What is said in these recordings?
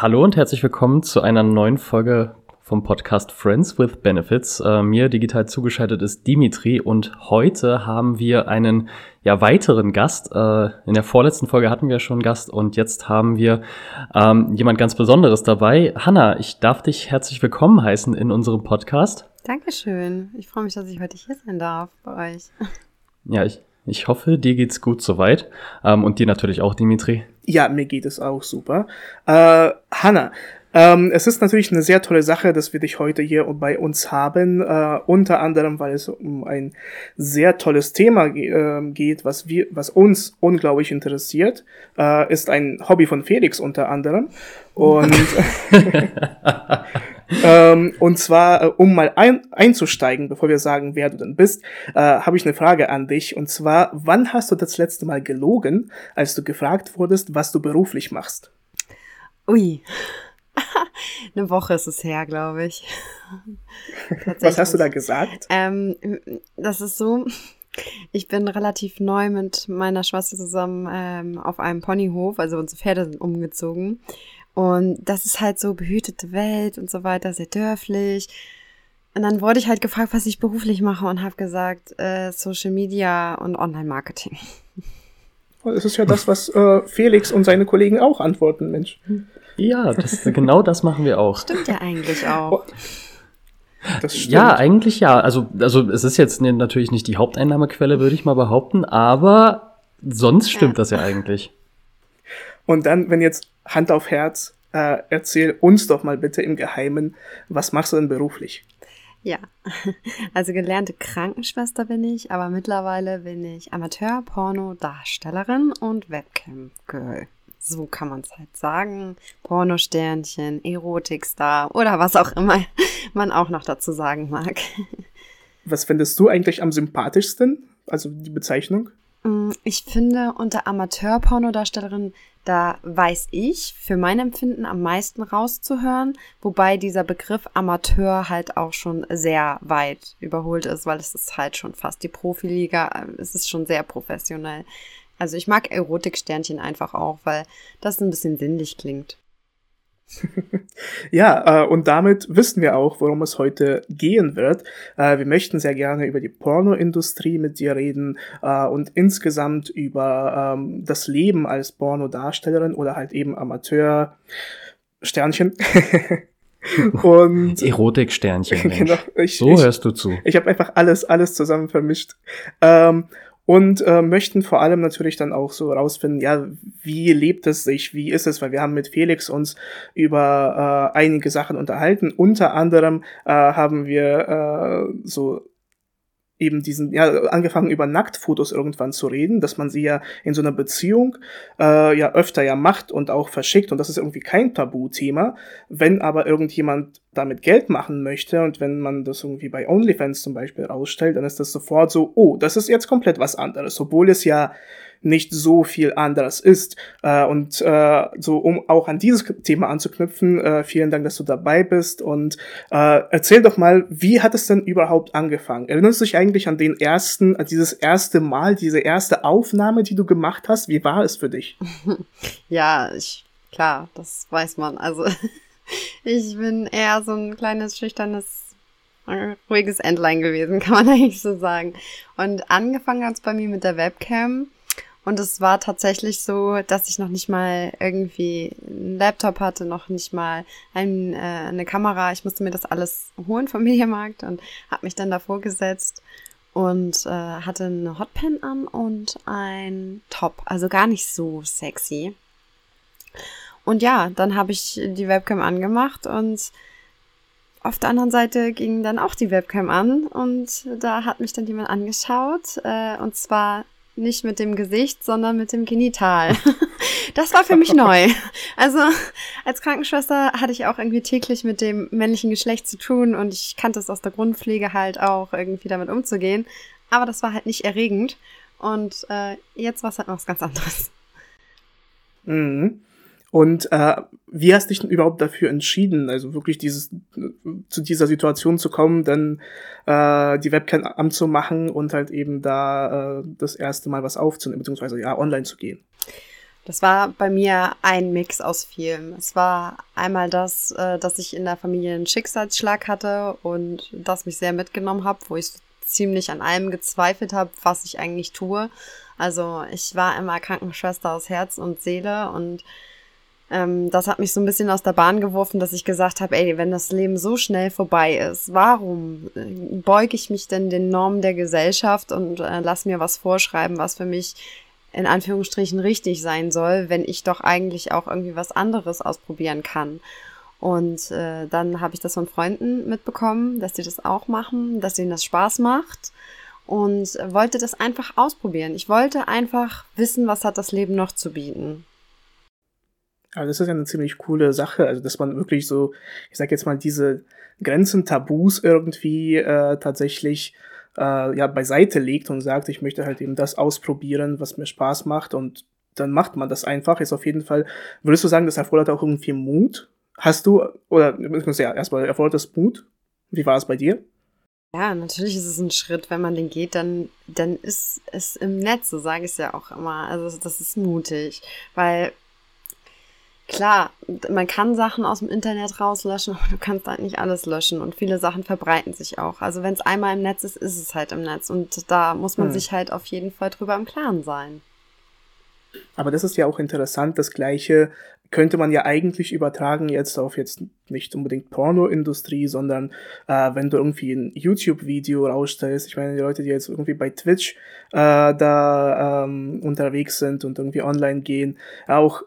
Hallo und herzlich willkommen zu einer neuen Folge vom Podcast Friends with Benefits. Äh, mir digital zugeschaltet ist Dimitri und heute haben wir einen ja, weiteren Gast. Äh, in der vorletzten Folge hatten wir schon einen Gast und jetzt haben wir ähm, jemand ganz Besonderes dabei. Hanna, ich darf dich herzlich willkommen heißen in unserem Podcast. Dankeschön. Ich freue mich, dass ich heute hier sein darf bei euch. Ja, ich, ich hoffe, dir geht's gut soweit. Ähm, und dir natürlich auch, Dimitri. Ja, mir geht es auch super. Äh, Hanna, ähm, es ist natürlich eine sehr tolle Sache, dass wir dich heute hier bei uns haben, äh, unter anderem, weil es um ein sehr tolles Thema ge äh, geht, was wir, was uns unglaublich interessiert, äh, ist ein Hobby von Felix unter anderem und ähm, und zwar, äh, um mal ein, einzusteigen, bevor wir sagen, wer du denn bist, äh, habe ich eine Frage an dich. Und zwar, wann hast du das letzte Mal gelogen, als du gefragt wurdest, was du beruflich machst? Ui. eine Woche ist es her, glaube ich. was hast du da gesagt? Ähm, das ist so. Ich bin relativ neu mit meiner Schwester zusammen ähm, auf einem Ponyhof, also unsere Pferde sind umgezogen. Und das ist halt so behütete Welt und so weiter, sehr dörflich. Und dann wurde ich halt gefragt, was ich beruflich mache und habe gesagt, äh, Social Media und Online-Marketing. Das ist ja das, was äh, Felix und seine Kollegen auch antworten, Mensch. Ja, das, genau das machen wir auch. Stimmt ja eigentlich auch. Oh. Ja, eigentlich ja. Also, also es ist jetzt natürlich nicht die Haupteinnahmequelle, würde ich mal behaupten, aber sonst stimmt ja. das ja eigentlich. Und dann, wenn jetzt Hand auf Herz, äh, erzähl uns doch mal bitte im Geheimen, was machst du denn beruflich? Ja, also gelernte Krankenschwester bin ich, aber mittlerweile bin ich Amateur-Porno-Darstellerin und Webcam-Girl. So kann man es halt sagen. Pornosternchen, Erotikstar oder was auch immer man auch noch dazu sagen mag. Was findest du eigentlich am sympathischsten? Also die Bezeichnung? Mm, ich finde, unter Amateur-Pornodarstellerin da weiß ich für mein Empfinden am meisten rauszuhören, wobei dieser Begriff Amateur halt auch schon sehr weit überholt ist, weil es ist halt schon fast die Profiliga, äh, es ist schon sehr professionell. Also ich mag Erotiksternchen einfach auch, weil das ein bisschen sinnlich klingt. ja, äh, und damit wissen wir auch, worum es heute gehen wird. Äh, wir möchten sehr gerne über die Pornoindustrie mit dir reden äh, und insgesamt über ähm, das Leben als Pornodarstellerin oder halt eben Amateur Sternchen. und Erotiksternchen. genau, ich, so ich, hörst du zu. Ich habe einfach alles, alles zusammen vermischt. Ähm, und äh, möchten vor allem natürlich dann auch so rausfinden, ja, wie lebt es sich, wie ist es, weil wir haben mit Felix uns über äh, einige Sachen unterhalten. Unter anderem äh, haben wir äh, so eben diesen, ja, angefangen über Nacktfotos irgendwann zu reden, dass man sie ja in so einer Beziehung äh, ja öfter ja macht und auch verschickt und das ist irgendwie kein Tabuthema. Wenn aber irgendjemand damit Geld machen möchte und wenn man das irgendwie bei OnlyFans zum Beispiel rausstellt, dann ist das sofort so, oh, das ist jetzt komplett was anderes, obwohl es ja nicht so viel anderes ist. Äh, und äh, so, um auch an dieses Thema anzuknüpfen, äh, vielen Dank, dass du dabei bist und äh, erzähl doch mal, wie hat es denn überhaupt angefangen? Erinnerst du dich eigentlich an den ersten, an dieses erste Mal, diese erste Aufnahme, die du gemacht hast? Wie war es für dich? Ja, ich, klar, das weiß man. Also ich bin eher so ein kleines, schüchternes ruhiges Endline gewesen, kann man eigentlich so sagen. Und angefangen hat es bei mir mit der Webcam. Und es war tatsächlich so, dass ich noch nicht mal irgendwie einen Laptop hatte, noch nicht mal ein, äh, eine Kamera. Ich musste mir das alles holen vom Mediamarkt und habe mich dann davor gesetzt und äh, hatte eine Hotpen an und ein Top. Also gar nicht so sexy. Und ja, dann habe ich die Webcam angemacht und auf der anderen Seite ging dann auch die Webcam an und da hat mich dann jemand angeschaut äh, und zwar nicht mit dem Gesicht, sondern mit dem Genital. Das war für mich neu. Also als Krankenschwester hatte ich auch irgendwie täglich mit dem männlichen Geschlecht zu tun und ich kannte es aus der Grundpflege halt auch irgendwie damit umzugehen. Aber das war halt nicht erregend. Und äh, jetzt war es halt noch was ganz anderes. Mhm. Und äh, wie hast du dich denn überhaupt dafür entschieden, also wirklich dieses zu dieser Situation zu kommen, dann äh, die Webcam anzumachen und halt eben da äh, das erste Mal was aufzunehmen, beziehungsweise ja online zu gehen? Das war bei mir ein Mix aus vielem. Es war einmal das, äh, dass ich in der Familie einen Schicksalsschlag hatte und das mich sehr mitgenommen habe, wo ich ziemlich an allem gezweifelt habe, was ich eigentlich tue. Also ich war immer Krankenschwester aus Herz und Seele und ähm, das hat mich so ein bisschen aus der Bahn geworfen, dass ich gesagt habe, ey, wenn das Leben so schnell vorbei ist, warum äh, beuge ich mich denn den Normen der Gesellschaft und äh, lass mir was vorschreiben, was für mich in Anführungsstrichen richtig sein soll, wenn ich doch eigentlich auch irgendwie was anderes ausprobieren kann. Und äh, dann habe ich das von Freunden mitbekommen, dass die das auch machen, dass ihnen das Spaß macht und wollte das einfach ausprobieren. Ich wollte einfach wissen, was hat das Leben noch zu bieten. Aber das ist ja eine ziemlich coole Sache, also dass man wirklich so, ich sag jetzt mal, diese Grenzen, Tabus irgendwie äh, tatsächlich äh, ja beiseite legt und sagt, ich möchte halt eben das ausprobieren, was mir Spaß macht und dann macht man das einfach. Ist auf jeden Fall, würdest du sagen, das erfordert auch irgendwie Mut? Hast du, oder ja, erstmal erfordert das Mut? Wie war es bei dir? Ja, natürlich ist es ein Schritt, wenn man den geht, dann, dann ist es im Netz, so sage ich es ja auch immer. Also das ist mutig, weil klar, man kann Sachen aus dem Internet rauslöschen, aber du kannst halt nicht alles löschen und viele Sachen verbreiten sich auch. Also wenn es einmal im Netz ist, ist es halt im Netz und da muss man hm. sich halt auf jeden Fall drüber im Klaren sein. Aber das ist ja auch interessant, das gleiche könnte man ja eigentlich übertragen jetzt auf jetzt nicht unbedingt Pornoindustrie, sondern äh, wenn du irgendwie ein YouTube-Video rausstellst, ich meine, die Leute, die jetzt irgendwie bei Twitch äh, da ähm, unterwegs sind und irgendwie online gehen, auch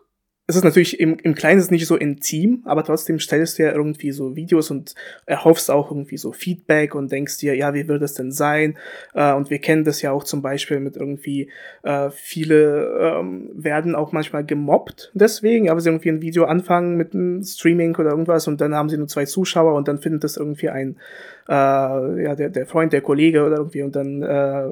es ist natürlich im, im Kleinen nicht so intim, aber trotzdem stellst du ja irgendwie so Videos und erhoffst auch irgendwie so Feedback und denkst dir, ja, wie wird es denn sein? Äh, und wir kennen das ja auch zum Beispiel mit irgendwie, äh, viele ähm, werden auch manchmal gemobbt deswegen, aber sie irgendwie ein Video anfangen mit einem Streaming oder irgendwas und dann haben sie nur zwei Zuschauer und dann findet das irgendwie ein, äh, ja, der, der Freund, der Kollege oder irgendwie und dann äh,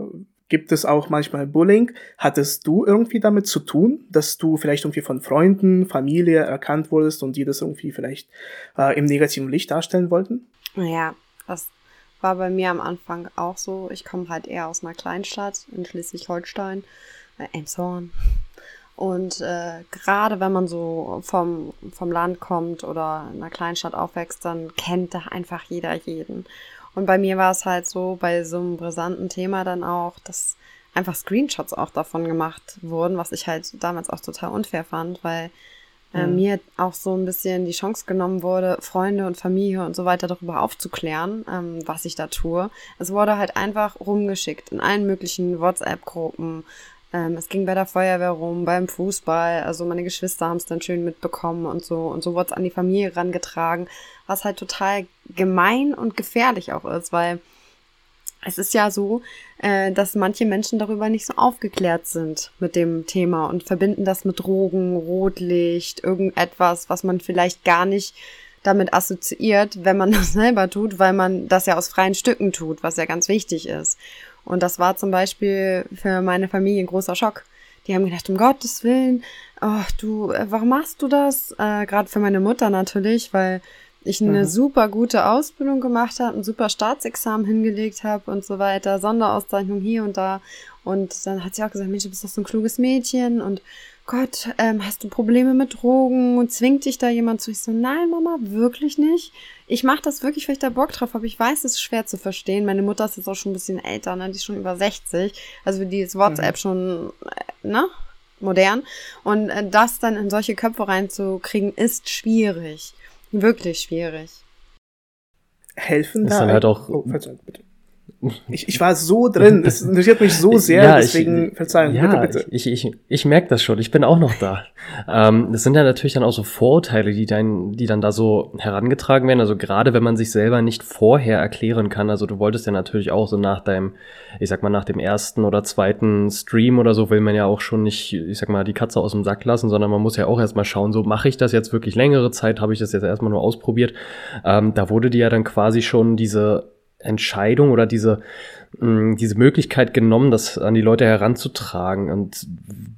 Gibt es auch manchmal Bullying? Hattest du irgendwie damit zu tun, dass du vielleicht irgendwie von Freunden, Familie erkannt wurdest und die das irgendwie vielleicht äh, im negativen Licht darstellen wollten? Ja, das war bei mir am Anfang auch so. Ich komme halt eher aus einer Kleinstadt in Schleswig-Holstein, äh, Elmshorn. Und äh, gerade wenn man so vom, vom Land kommt oder in einer Kleinstadt aufwächst, dann kennt da einfach jeder jeden. Und bei mir war es halt so, bei so einem brisanten Thema dann auch, dass einfach Screenshots auch davon gemacht wurden, was ich halt damals auch total unfair fand, weil äh, mhm. mir auch so ein bisschen die Chance genommen wurde, Freunde und Familie und so weiter darüber aufzuklären, ähm, was ich da tue. Es wurde halt einfach rumgeschickt in allen möglichen WhatsApp-Gruppen, ähm, es ging bei der Feuerwehr rum, beim Fußball. Also meine Geschwister haben es dann schön mitbekommen und so. Und so wurde es an die Familie rangetragen, was halt total gemein und gefährlich auch ist, weil es ist ja so, äh, dass manche Menschen darüber nicht so aufgeklärt sind mit dem Thema und verbinden das mit Drogen, Rotlicht, irgendetwas, was man vielleicht gar nicht damit assoziiert, wenn man das selber tut, weil man das ja aus freien Stücken tut, was ja ganz wichtig ist. Und das war zum Beispiel für meine Familie ein großer Schock. Die haben gedacht, um Gottes Willen, ach du, äh, warum machst du das? Äh, Gerade für meine Mutter natürlich, weil ich eine mhm. super gute Ausbildung gemacht habe, ein super Staatsexamen hingelegt habe und so weiter, Sonderauszeichnung hier und da. Und dann hat sie auch gesagt, Mensch, du bist doch so ein kluges Mädchen und Gott, ähm, hast du Probleme mit Drogen und zwingt dich da jemand zu? Ich so, nein, Mama, wirklich nicht. Ich mache das wirklich, weil ich da Bock drauf habe. Ich weiß, es ist schwer zu verstehen. Meine Mutter ist jetzt auch schon ein bisschen älter, ne? Die ist schon über 60. Also die ist WhatsApp mhm. schon, äh, ne? Modern. Und äh, das dann in solche Köpfe reinzukriegen, ist schwierig. Wirklich schwierig. Helfen da? Ist dann halt auch. Oh, bitte. Ich, ich war so drin, es interessiert mich so sehr, ja, deswegen ich, verzeihen, ja, bitte, bitte. Ich, ich, ich merke das schon, ich bin auch noch da. ähm, das sind ja natürlich dann auch so Vorurteile, die dann, die dann da so herangetragen werden. Also gerade wenn man sich selber nicht vorher erklären kann. Also du wolltest ja natürlich auch so nach deinem, ich sag mal, nach dem ersten oder zweiten Stream oder so, will man ja auch schon nicht, ich sag mal, die Katze aus dem Sack lassen, sondern man muss ja auch erstmal schauen, so mache ich das jetzt wirklich längere Zeit, habe ich das jetzt erstmal nur ausprobiert. Ähm, da wurde dir ja dann quasi schon diese Entscheidung oder diese, mh, mm, diese Möglichkeit genommen, das an die Leute heranzutragen. Und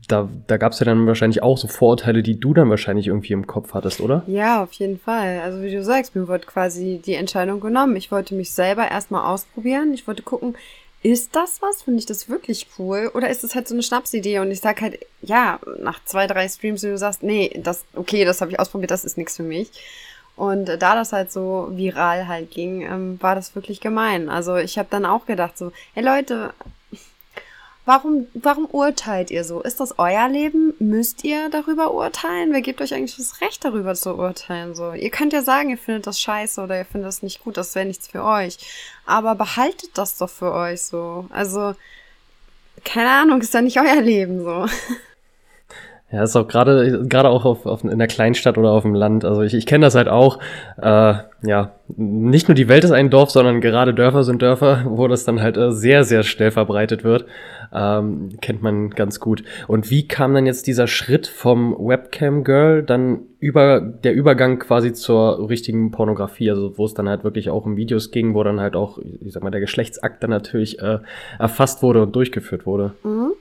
da, da gab es ja dann wahrscheinlich auch so Vorurteile, die du dann wahrscheinlich irgendwie im Kopf hattest, oder? Ja, auf jeden Fall. Also wie du sagst, mir wurde quasi die Entscheidung genommen. Ich wollte mich selber erstmal ausprobieren. Ich wollte gucken, ist das was? Finde ich das wirklich cool? Oder ist es halt so eine Schnapsidee und ich sag halt, ja, nach zwei, drei Streams, wenn du sagst, nee, das, okay, das habe ich ausprobiert, das ist nichts für mich. Und da das halt so viral halt ging, ähm, war das wirklich gemein. Also ich habe dann auch gedacht so, hey Leute, Warum, warum urteilt ihr so? Ist das euer Leben? Müsst ihr darüber urteilen? Wer gibt euch eigentlich das Recht, darüber zu urteilen? So, ihr könnt ja sagen, ihr findet das scheiße oder ihr findet das nicht gut, das wäre nichts für euch. Aber behaltet das doch für euch so. Also, keine Ahnung, ist ja nicht euer Leben so. Ja, ist auch gerade gerade auch auf, auf, in der Kleinstadt oder auf dem Land. Also ich, ich kenne das halt auch. Äh, ja, nicht nur die Welt ist ein Dorf, sondern gerade Dörfer sind Dörfer, wo das dann halt äh, sehr sehr schnell verbreitet wird. Ähm, kennt man ganz gut. Und wie kam dann jetzt dieser Schritt vom Webcam Girl dann über der Übergang quasi zur richtigen Pornografie, also wo es dann halt wirklich auch um Videos ging, wo dann halt auch, ich sag mal, der Geschlechtsakt dann natürlich äh, erfasst wurde und durchgeführt wurde. Mhm.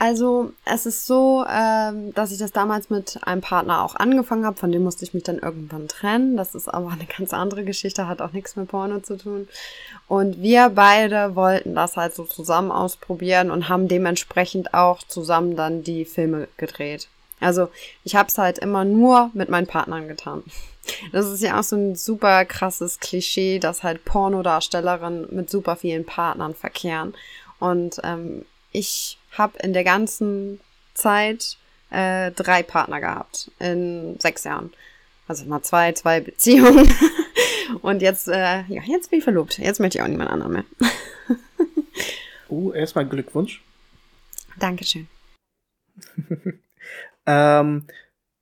Also es ist so, ähm, dass ich das damals mit einem Partner auch angefangen habe, von dem musste ich mich dann irgendwann trennen. Das ist aber eine ganz andere Geschichte, hat auch nichts mit Porno zu tun. Und wir beide wollten das halt so zusammen ausprobieren und haben dementsprechend auch zusammen dann die Filme gedreht. Also ich habe es halt immer nur mit meinen Partnern getan. Das ist ja auch so ein super krasses Klischee, dass halt Pornodarstellerinnen mit super vielen Partnern verkehren. Und ähm, ich habe in der ganzen Zeit äh, drei Partner gehabt in sechs Jahren. Also mal zwei, zwei Beziehungen. Und jetzt, äh, ja, jetzt bin ich verlobt. Jetzt möchte ich auch niemand anderen mehr. uh, erstmal Glückwunsch. Dankeschön. ähm,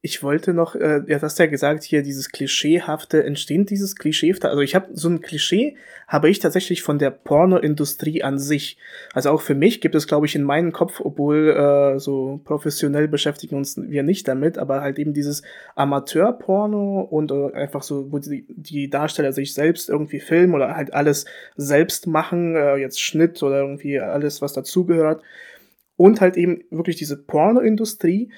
ich wollte noch, äh, ja, du hast ja gesagt, hier dieses Klischeehafte, entsteht dieses Klischeehafte, also ich habe so ein Klischee, habe ich tatsächlich von der Pornoindustrie an sich. Also auch für mich gibt es, glaube ich, in meinem Kopf, obwohl äh, so professionell beschäftigen uns wir nicht damit, aber halt eben dieses Amateurporno und äh, einfach so, wo die, die Darsteller sich selbst irgendwie filmen oder halt alles selbst machen, äh, jetzt Schnitt oder irgendwie alles, was dazugehört. Und halt eben wirklich diese Pornoindustrie,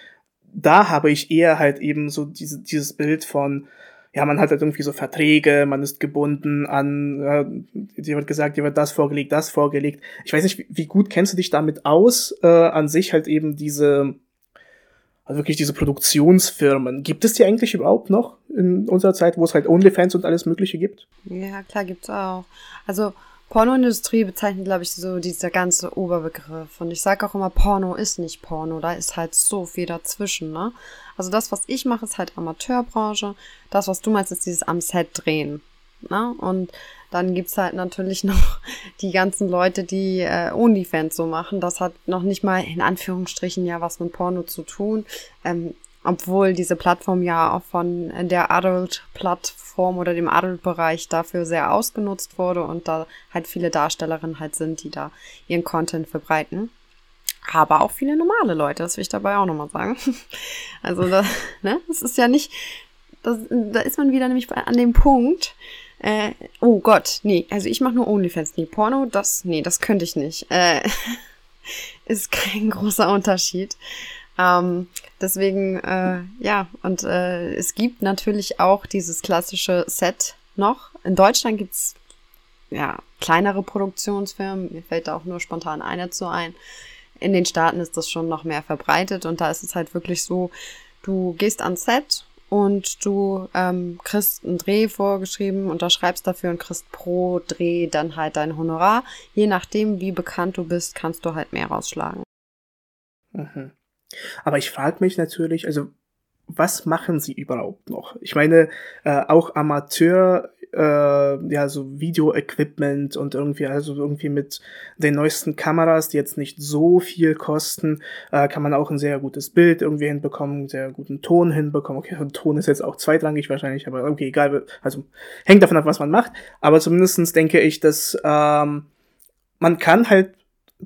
da habe ich eher halt eben so diese, dieses Bild von, ja, man hat halt irgendwie so Verträge, man ist gebunden an, äh, dir wird gesagt, dir wird das vorgelegt, das vorgelegt. Ich weiß nicht, wie, wie gut kennst du dich damit aus, äh, an sich halt eben diese, also wirklich diese Produktionsfirmen. Gibt es die eigentlich überhaupt noch in unserer Zeit, wo es halt OnlyFans und alles Mögliche gibt? Ja, klar, gibt's auch. Also, Pornoindustrie bezeichnet, glaube ich, so dieser ganze Oberbegriff. Und ich sage auch immer, Porno ist nicht Porno. Da ist halt so viel dazwischen, ne? Also das, was ich mache, ist halt Amateurbranche. Das, was du meinst, ist dieses am Set drehen. Ne? Und dann gibt's halt natürlich noch die ganzen Leute, die äh, OnlyFans so machen. Das hat noch nicht mal in Anführungsstrichen ja was mit Porno zu tun. Ähm, obwohl diese Plattform ja auch von der Adult-Plattform oder dem Adult-Bereich dafür sehr ausgenutzt wurde und da halt viele Darstellerinnen halt sind, die da ihren Content verbreiten. Aber auch viele normale Leute, das will ich dabei auch nochmal sagen. Also, da, ne, das ist ja nicht, das, da ist man wieder nämlich an dem Punkt, äh, oh Gott, nee, also ich mache nur OnlyFans, nee, Porno, das, nee, das könnte ich nicht. Äh, ist kein großer Unterschied. Ähm, deswegen, äh, ja, und äh, es gibt natürlich auch dieses klassische Set noch. In Deutschland gibt's ja kleinere Produktionsfirmen. Mir fällt da auch nur spontan eine zu ein. In den Staaten ist das schon noch mehr verbreitet und da ist es halt wirklich so, du gehst ans Set und du ähm, kriegst einen Dreh vorgeschrieben, unterschreibst dafür und kriegst pro Dreh dann halt dein Honorar. Je nachdem, wie bekannt du bist, kannst du halt mehr rausschlagen. Mhm. Aber ich frage mich natürlich, also was machen sie überhaupt noch? Ich meine, äh, auch Amateur, äh, ja, so Video-Equipment und irgendwie, also irgendwie mit den neuesten Kameras, die jetzt nicht so viel kosten, äh, kann man auch ein sehr gutes Bild irgendwie hinbekommen, sehr guten Ton hinbekommen. Okay, ein Ton ist jetzt auch zweitrangig wahrscheinlich, aber okay, egal, also hängt davon ab, was man macht. Aber zumindestens denke ich, dass ähm, man kann halt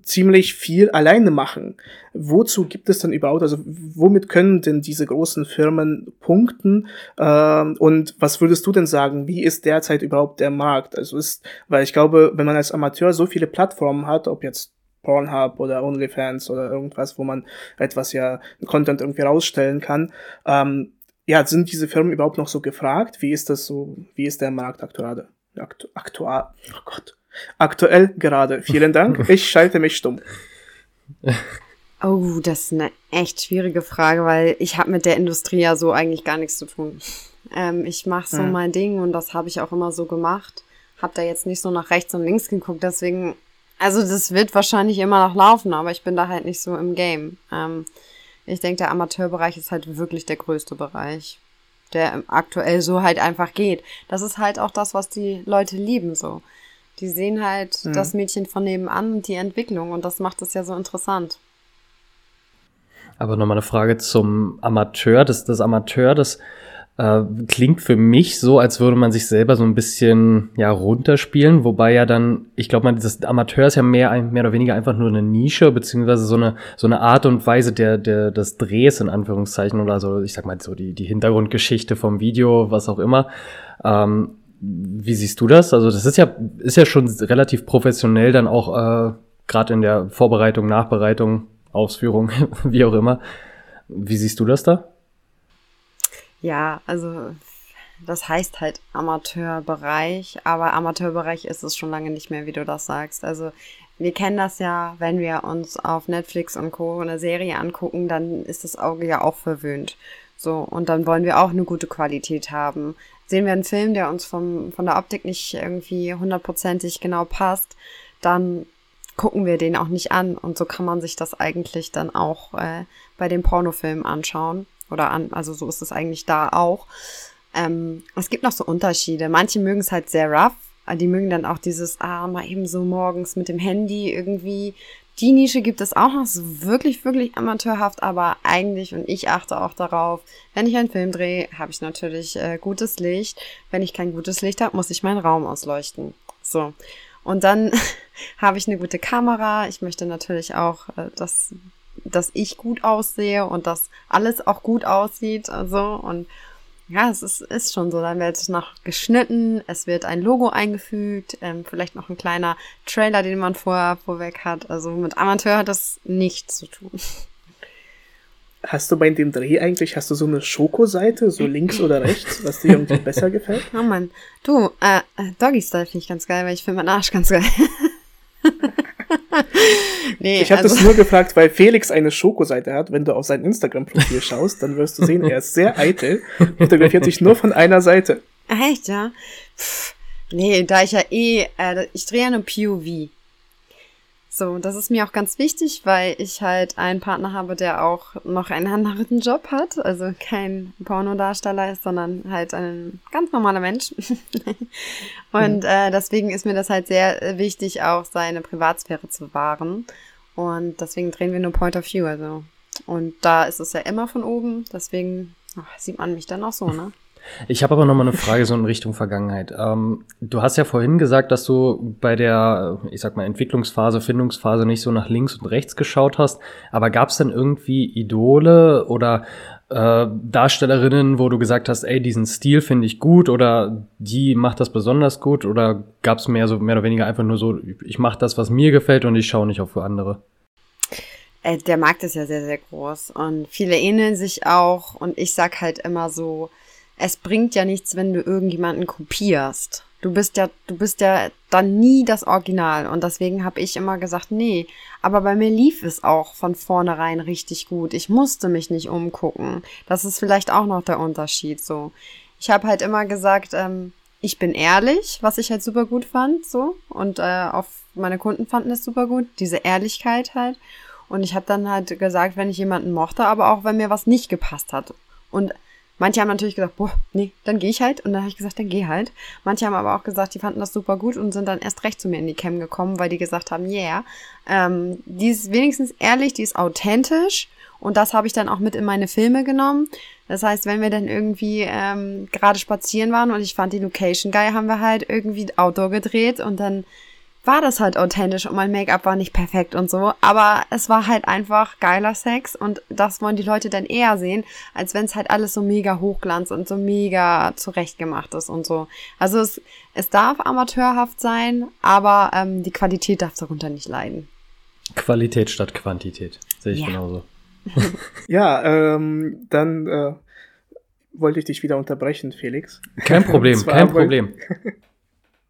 ziemlich viel alleine machen. Wozu gibt es denn überhaupt, also womit können denn diese großen Firmen punkten? Ähm, und was würdest du denn sagen, wie ist derzeit überhaupt der Markt? Also ist, weil ich glaube, wenn man als Amateur so viele Plattformen hat, ob jetzt Pornhub oder OnlyFans oder irgendwas, wo man etwas ja Content irgendwie rausstellen kann, ähm, ja, sind diese Firmen überhaupt noch so gefragt? Wie ist das so, wie ist der Markt aktuell? Aktu aktual, oh Gott Aktuell gerade. Vielen Dank. Ich schalte mich stumm. Oh, das ist eine echt schwierige Frage, weil ich habe mit der Industrie ja so eigentlich gar nichts zu tun. Ähm, ich mache so hm. mein Ding und das habe ich auch immer so gemacht. Hab da jetzt nicht so nach rechts und links geguckt, deswegen, also das wird wahrscheinlich immer noch laufen, aber ich bin da halt nicht so im Game. Ähm, ich denke, der Amateurbereich ist halt wirklich der größte Bereich, der aktuell so halt einfach geht. Das ist halt auch das, was die Leute lieben so. Die sehen halt hm. das Mädchen von nebenan und die Entwicklung und das macht es ja so interessant. Aber nochmal eine Frage zum Amateur. Das, das Amateur, das äh, klingt für mich so, als würde man sich selber so ein bisschen ja runterspielen, wobei ja dann, ich glaube, man das Amateur ist ja mehr, mehr oder weniger einfach nur eine Nische beziehungsweise so eine so eine Art und Weise der der des Drehs in Anführungszeichen oder so, ich sag mal so die die Hintergrundgeschichte vom Video, was auch immer. Ähm, wie siehst du das? Also das ist ja ist ja schon relativ professionell dann auch äh, gerade in der Vorbereitung, Nachbereitung Ausführung, wie auch immer. Wie siehst du das da? Ja, also das heißt halt Amateurbereich, aber Amateurbereich ist es schon lange nicht mehr, wie du das sagst. Also wir kennen das ja, wenn wir uns auf Netflix und Co. eine Serie angucken, dann ist das Auge ja auch verwöhnt. So, und dann wollen wir auch eine gute Qualität haben. Sehen wir einen Film, der uns vom, von der Optik nicht irgendwie hundertprozentig genau passt, dann gucken wir den auch nicht an. Und so kann man sich das eigentlich dann auch äh, bei den Pornofilmen anschauen. Oder an, also so ist es eigentlich da auch. Ähm, es gibt noch so Unterschiede. Manche mögen es halt sehr rough. Die mögen dann auch dieses, ah, mal eben so morgens mit dem Handy irgendwie. Die Nische gibt es auch noch, so wirklich, wirklich amateurhaft, aber eigentlich, und ich achte auch darauf, wenn ich einen Film drehe, habe ich natürlich äh, gutes Licht. Wenn ich kein gutes Licht habe, muss ich meinen Raum ausleuchten. So. Und dann habe ich eine gute Kamera. Ich möchte natürlich auch, äh, dass, dass ich gut aussehe und dass alles auch gut aussieht. Also, und ja, es ist, ist schon so. Dann wird es noch geschnitten, es wird ein Logo eingefügt, ähm, vielleicht noch ein kleiner Trailer, den man vorher vorweg hat. Also mit Amateur hat das nichts zu tun. Hast du bei dem Dreh eigentlich, hast du so eine Schokoseite, so links oder rechts, was dir irgendwie besser gefällt? Oh Mann. Du, äh, äh Doggy Style finde ich ganz geil, weil ich finde meinen Arsch ganz geil. nee, ich habe also, das nur gefragt, weil Felix eine Schokoseite hat. Wenn du auf sein Instagram-Profil schaust, dann wirst du sehen, er ist sehr eitel, fotografiert sich nur von einer Seite. Echt, ja? Pff, nee, da ich ja eh, äh, ich drehe ja eine POV. So, das ist mir auch ganz wichtig, weil ich halt einen Partner habe, der auch noch einen anderen Job hat, also kein Pornodarsteller ist, sondern halt ein ganz normaler Mensch. und mhm. äh, deswegen ist mir das halt sehr wichtig, auch seine Privatsphäre zu wahren. Und deswegen drehen wir nur Point of View, also. Und da ist es ja immer von oben, deswegen ach, sieht man mich dann auch so, ne? Ich habe aber noch mal eine Frage so in Richtung Vergangenheit. Ähm, du hast ja vorhin gesagt, dass du bei der, ich sag mal, Entwicklungsphase, Findungsphase nicht so nach links und rechts geschaut hast. Aber gab es denn irgendwie Idole oder äh, Darstellerinnen, wo du gesagt hast, ey, diesen Stil finde ich gut oder die macht das besonders gut? Oder gab es mehr so mehr oder weniger einfach nur so, ich mache das, was mir gefällt und ich schaue nicht auf für andere? Äh, der Markt ist ja sehr, sehr groß und viele ähneln sich auch und ich sag halt immer so, es bringt ja nichts, wenn du irgendjemanden kopierst. Du bist ja, du bist ja dann nie das Original. Und deswegen habe ich immer gesagt, nee. Aber bei mir lief es auch von vornherein richtig gut. Ich musste mich nicht umgucken. Das ist vielleicht auch noch der Unterschied. So, ich habe halt immer gesagt, ähm, ich bin ehrlich, was ich halt super gut fand. So und äh, auf meine Kunden fanden es super gut. Diese Ehrlichkeit halt. Und ich habe dann halt gesagt, wenn ich jemanden mochte, aber auch wenn mir was nicht gepasst hat. Und Manche haben natürlich gesagt, boah, nee, dann gehe ich halt. Und dann habe ich gesagt, dann geh halt. Manche haben aber auch gesagt, die fanden das super gut und sind dann erst recht zu mir in die Cam gekommen, weil die gesagt haben, yeah, ähm, die ist wenigstens ehrlich, die ist authentisch. Und das habe ich dann auch mit in meine Filme genommen. Das heißt, wenn wir dann irgendwie ähm, gerade spazieren waren und ich fand die Location geil, haben wir halt irgendwie Outdoor gedreht und dann war das halt authentisch und mein Make-up war nicht perfekt und so, aber es war halt einfach geiler Sex und das wollen die Leute dann eher sehen, als wenn es halt alles so mega hochglanz und so mega zurechtgemacht ist und so. Also es, es darf amateurhaft sein, aber ähm, die Qualität darf darunter nicht leiden. Qualität statt Quantität, sehe ich ja. genauso. ja, ähm, dann äh, wollte ich dich wieder unterbrechen, Felix. Kein Problem, kein Problem.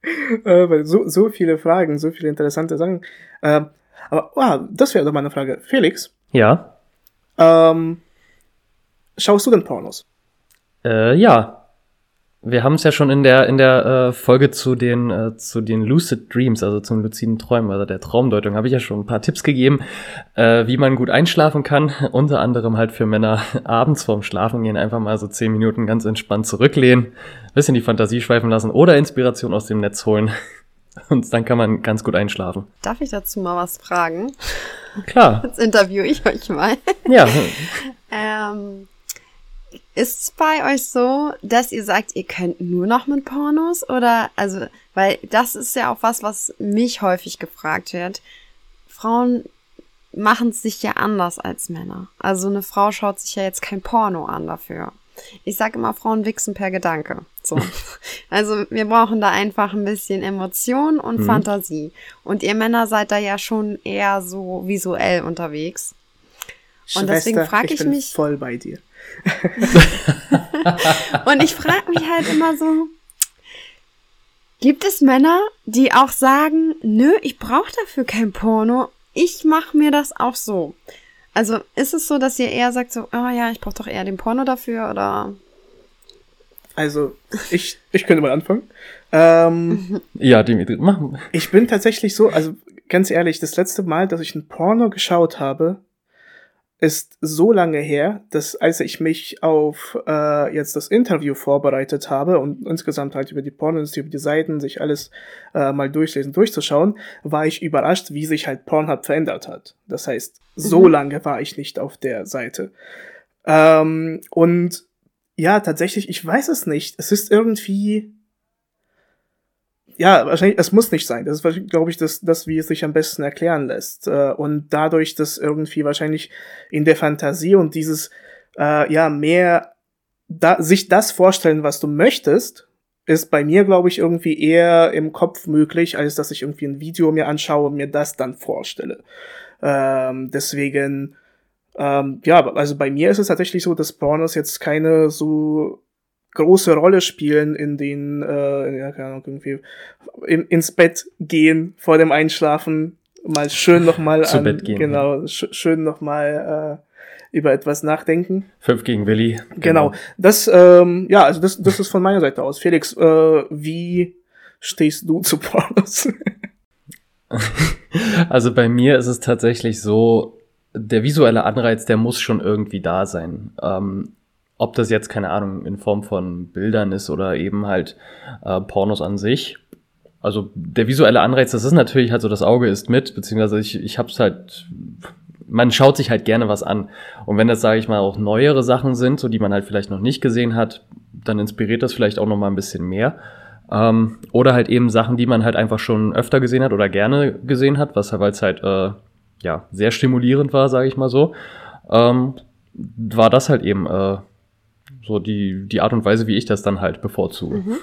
äh, so, so viele Fragen, so viele interessante Sachen. Äh, aber wow, das wäre doch mal eine Frage. Felix? Ja. Ähm, schaust du denn Pornos? Äh, ja. Wir haben es ja schon in der in der äh, Folge zu den äh, zu den Lucid Dreams, also zum luziden Träumen, also der Traumdeutung, habe ich ja schon ein paar Tipps gegeben, äh, wie man gut einschlafen kann. Unter anderem halt für Männer abends vorm Schlafengehen einfach mal so zehn Minuten ganz entspannt zurücklehnen, bisschen die Fantasie schweifen lassen oder Inspiration aus dem Netz holen. Und dann kann man ganz gut einschlafen. Darf ich dazu mal was fragen? Klar. Jetzt interviewe ich euch mal. Ja. ähm, ist es bei euch so, dass ihr sagt, ihr könnt nur noch mit Pornos? Oder, also, weil das ist ja auch was, was mich häufig gefragt wird. Frauen machen es sich ja anders als Männer. Also eine Frau schaut sich ja jetzt kein Porno an dafür. Ich sage immer, Frauen wichsen per Gedanke. So. Also wir brauchen da einfach ein bisschen Emotion und mhm. Fantasie. Und ihr Männer seid da ja schon eher so visuell unterwegs. Schwester, und deswegen frage ich, ich mich. Voll bei dir. und ich frage mich halt immer so, gibt es Männer, die auch sagen, nö, ich brauche dafür kein Porno, ich mache mir das auch so. Also ist es so, dass ihr eher sagt so, oh ja, ich brauche doch eher den Porno dafür oder? Also ich, ich könnte mal anfangen. Ähm, ja, Dimitri, mach. Ich bin tatsächlich so, also ganz ehrlich, das letzte Mal, dass ich ein Porno geschaut habe, ist so lange her, dass als ich mich auf äh, jetzt das Interview vorbereitet habe und insgesamt halt über die Pornos, über die Seiten, sich alles äh, mal durchlesen, durchzuschauen, war ich überrascht, wie sich halt Pornhub verändert hat. Das heißt, so mhm. lange war ich nicht auf der Seite. Ähm, und ja, tatsächlich, ich weiß es nicht. Es ist irgendwie ja, wahrscheinlich, es muss nicht sein. Das ist, glaube ich, das, das, wie es sich am besten erklären lässt. Äh, und dadurch, dass irgendwie wahrscheinlich in der Fantasie und dieses, äh, ja, mehr da, sich das vorstellen, was du möchtest, ist bei mir, glaube ich, irgendwie eher im Kopf möglich, als dass ich irgendwie ein Video mir anschaue und mir das dann vorstelle. Ähm, deswegen, ähm, ja, also bei mir ist es tatsächlich so, dass Pornos jetzt keine so große Rolle spielen in den, äh, ja, keine Ahnung, irgendwie in, ins Bett gehen vor dem Einschlafen, mal schön nochmal an, Bett gehen, genau, ja. sch schön nochmal äh, über etwas nachdenken. Fünf gegen Willi. Genau. genau. Das, ähm, ja, also das, das ist von meiner Seite aus. Felix, äh, wie stehst du zu Pornos? also bei mir ist es tatsächlich so, der visuelle Anreiz, der muss schon irgendwie da sein. Ähm, ob das jetzt, keine Ahnung, in Form von Bildern ist oder eben halt äh, Pornos an sich. Also der visuelle Anreiz, das ist natürlich halt so, das Auge ist mit, beziehungsweise ich, ich hab's halt, man schaut sich halt gerne was an. Und wenn das, sage ich mal, auch neuere Sachen sind, so die man halt vielleicht noch nicht gesehen hat, dann inspiriert das vielleicht auch noch mal ein bisschen mehr. Ähm, oder halt eben Sachen, die man halt einfach schon öfter gesehen hat oder gerne gesehen hat, was halt, halt äh, ja sehr stimulierend war, sage ich mal so. Ähm, war das halt eben äh, so die, die Art und Weise, wie ich das dann halt bevorzuge. Mhm.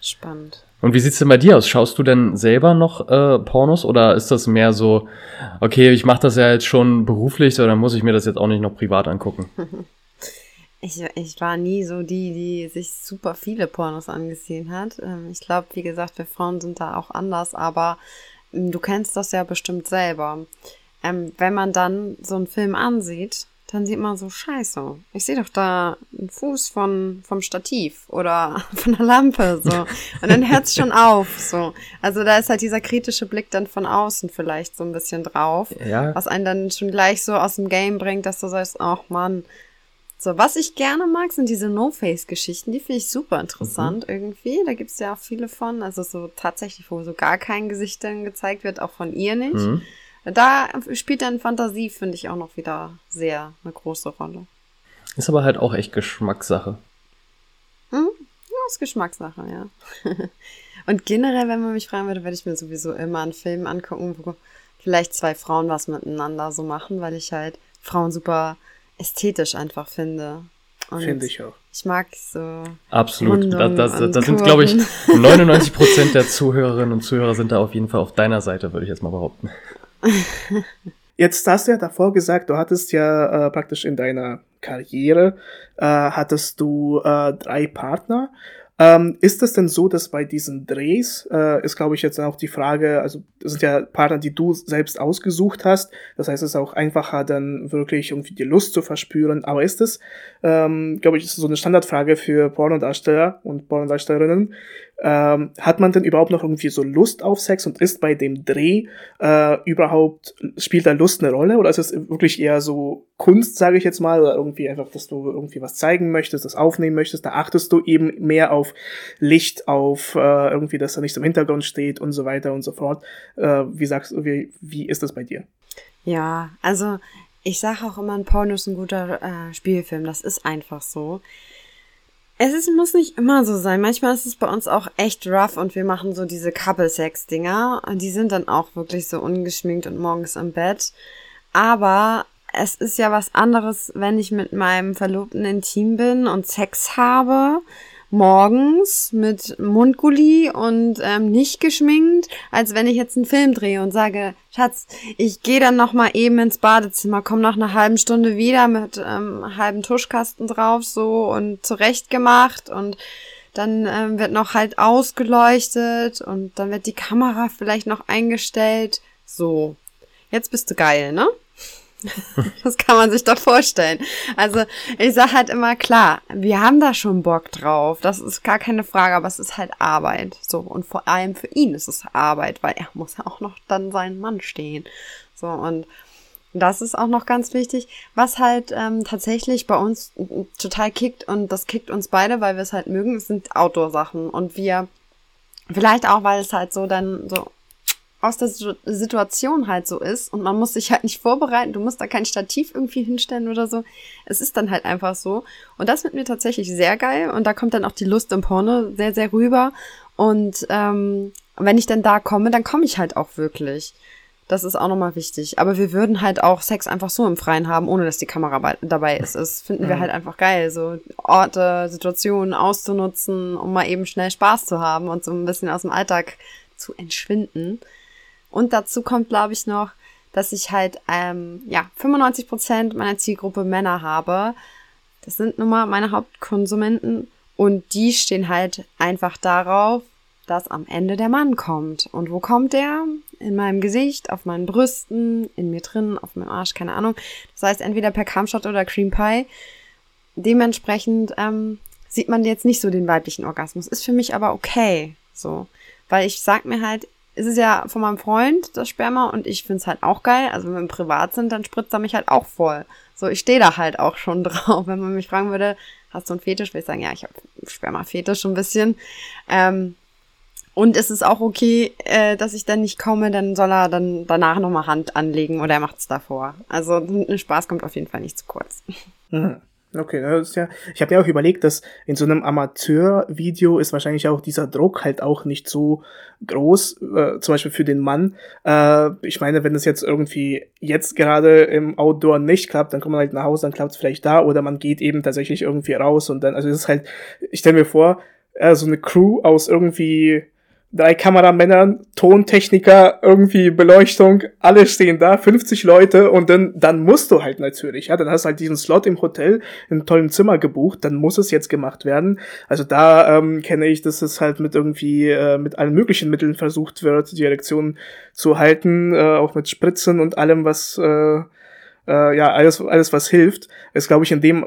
Spannend. Und wie sieht's denn bei dir aus? Schaust du denn selber noch äh, Pornos oder ist das mehr so, okay, ich mache das ja jetzt schon beruflich, so dann muss ich mir das jetzt auch nicht noch privat angucken? Ich, ich war nie so die, die sich super viele Pornos angesehen hat. Ähm, ich glaube, wie gesagt, wir Frauen sind da auch anders, aber ähm, du kennst das ja bestimmt selber. Ähm, wenn man dann so einen Film ansieht dann sieht man so, scheiße, ich sehe doch da einen Fuß von, vom Stativ oder von der Lampe, so. Und dann hört's schon auf, so. Also da ist halt dieser kritische Blick dann von außen vielleicht so ein bisschen drauf, ja. was einen dann schon gleich so aus dem Game bringt, dass du sagst, ach man, so, was ich gerne mag, sind diese No-Face-Geschichten. Die finde ich super interessant mhm. irgendwie. Da gibt's ja auch viele von. Also so tatsächlich, wo so gar kein Gesicht dann gezeigt wird, auch von ihr nicht. Mhm. Da spielt dann Fantasie, finde ich, auch noch wieder sehr eine große Rolle. Ist aber halt auch echt Geschmackssache. Hm? Ja, ist Geschmackssache, ja. Und generell, wenn man mich fragen würde, werde ich mir sowieso immer einen Film angucken, wo vielleicht zwei Frauen was miteinander so machen, weil ich halt Frauen super ästhetisch einfach finde. Finde ich auch. Ich mag so. Absolut. Das, das, das, das sind, glaube ich, 99 Prozent der Zuhörerinnen und Zuhörer sind da auf jeden Fall auf deiner Seite, würde ich jetzt mal behaupten. Jetzt hast du ja davor gesagt, du hattest ja äh, praktisch in deiner Karriere, äh, hattest du äh, drei Partner. Ähm, ist es denn so, dass bei diesen Drehs, äh, ist glaube ich jetzt auch die Frage, also das sind ja Partner, die du selbst ausgesucht hast, das heißt es ist auch einfacher dann wirklich irgendwie die Lust zu verspüren, aber ist es, ähm, glaube ich, ist so eine Standardfrage für Pornodarsteller und Pornodarstellerinnen, ähm, hat man denn überhaupt noch irgendwie so Lust auf Sex und ist bei dem Dreh äh, überhaupt, spielt da Lust eine Rolle oder ist es wirklich eher so Kunst, sage ich jetzt mal, oder irgendwie einfach, dass du irgendwie was zeigen möchtest, das aufnehmen möchtest, da achtest du eben mehr auf Licht, auf äh, irgendwie, dass da nichts im Hintergrund steht und so weiter und so fort. Äh, wie sagst du, wie, wie ist das bei dir? Ja, also ich sage auch immer, ein Porno ist ein guter äh, Spielfilm. Das ist einfach so. Es ist, muss nicht immer so sein. Manchmal ist es bei uns auch echt rough und wir machen so diese Couple-Sex-Dinger. Die sind dann auch wirklich so ungeschminkt und morgens im Bett. Aber es ist ja was anderes, wenn ich mit meinem Verlobten intim bin und Sex habe morgens mit Mundgulli und ähm, nicht geschminkt, als wenn ich jetzt einen Film drehe und sage, Schatz, ich gehe dann noch mal eben ins Badezimmer, komm nach einer halben Stunde wieder mit ähm, halben Tuschkasten drauf so und zurechtgemacht und dann ähm, wird noch halt ausgeleuchtet und dann wird die Kamera vielleicht noch eingestellt. So, jetzt bist du geil, ne? das kann man sich doch vorstellen. Also ich sage halt immer klar, wir haben da schon Bock drauf. Das ist gar keine Frage, aber es ist halt Arbeit. So und vor allem für ihn ist es Arbeit, weil er muss ja auch noch dann seinen Mann stehen. So und das ist auch noch ganz wichtig, was halt ähm, tatsächlich bei uns total kickt und das kickt uns beide, weil wir es halt mögen, sind Outdoor-Sachen und wir vielleicht auch, weil es halt so dann so aus der Situation halt so ist und man muss sich halt nicht vorbereiten, du musst da kein Stativ irgendwie hinstellen oder so. Es ist dann halt einfach so. Und das wird mir tatsächlich sehr geil und da kommt dann auch die Lust im Porno sehr, sehr rüber. Und ähm, wenn ich dann da komme, dann komme ich halt auch wirklich. Das ist auch nochmal wichtig. Aber wir würden halt auch Sex einfach so im Freien haben, ohne dass die Kamera dabei ist. Das finden wir mhm. halt einfach geil, so Orte, Situationen auszunutzen, um mal eben schnell Spaß zu haben und so ein bisschen aus dem Alltag zu entschwinden. Und dazu kommt, glaube ich, noch, dass ich halt, ähm, ja, 95 Prozent meiner Zielgruppe Männer habe. Das sind nun mal meine Hauptkonsumenten. Und die stehen halt einfach darauf, dass am Ende der Mann kommt. Und wo kommt der? In meinem Gesicht, auf meinen Brüsten, in mir drin, auf meinem Arsch, keine Ahnung. Das heißt entweder per Camshot oder Cream Pie. Dementsprechend ähm, sieht man jetzt nicht so den weiblichen Orgasmus. Ist für mich aber okay. So. Weil ich sag mir halt, es ist ja von meinem Freund das Sperma und ich find's halt auch geil. Also wenn wir privat sind, dann spritzt er mich halt auch voll. So, ich stehe da halt auch schon drauf. Wenn man mich fragen würde, hast du einen Fetisch, würde ich sagen, ja, ich habe Sperma-Fetisch ein bisschen. Ähm, und es ist auch okay, äh, dass ich dann nicht komme, dann soll er dann danach nochmal Hand anlegen oder er macht's davor. Also Spaß kommt auf jeden Fall nicht zu kurz. Mhm. Okay, das ist ja. Ich habe ja auch überlegt, dass in so einem Amateurvideo ist wahrscheinlich auch dieser Druck halt auch nicht so groß, äh, zum Beispiel für den Mann. Äh, ich meine, wenn es jetzt irgendwie jetzt gerade im Outdoor nicht klappt, dann kommt man halt nach Hause, dann klappt es vielleicht da, oder man geht eben tatsächlich irgendwie raus und dann, also es ist halt, ich stelle mir vor, äh, so eine Crew aus irgendwie drei Kameramännern, Tontechniker, irgendwie Beleuchtung, alle stehen da, 50 Leute und dann, dann musst du halt natürlich, ja, dann hast du halt diesen Slot im Hotel in tollen Zimmer gebucht, dann muss es jetzt gemacht werden. Also da ähm, kenne ich, dass es halt mit irgendwie, äh, mit allen möglichen Mitteln versucht wird, die Erektion zu halten, äh, auch mit Spritzen und allem, was, äh, äh, ja, alles, alles, was hilft, ist, glaube ich, in dem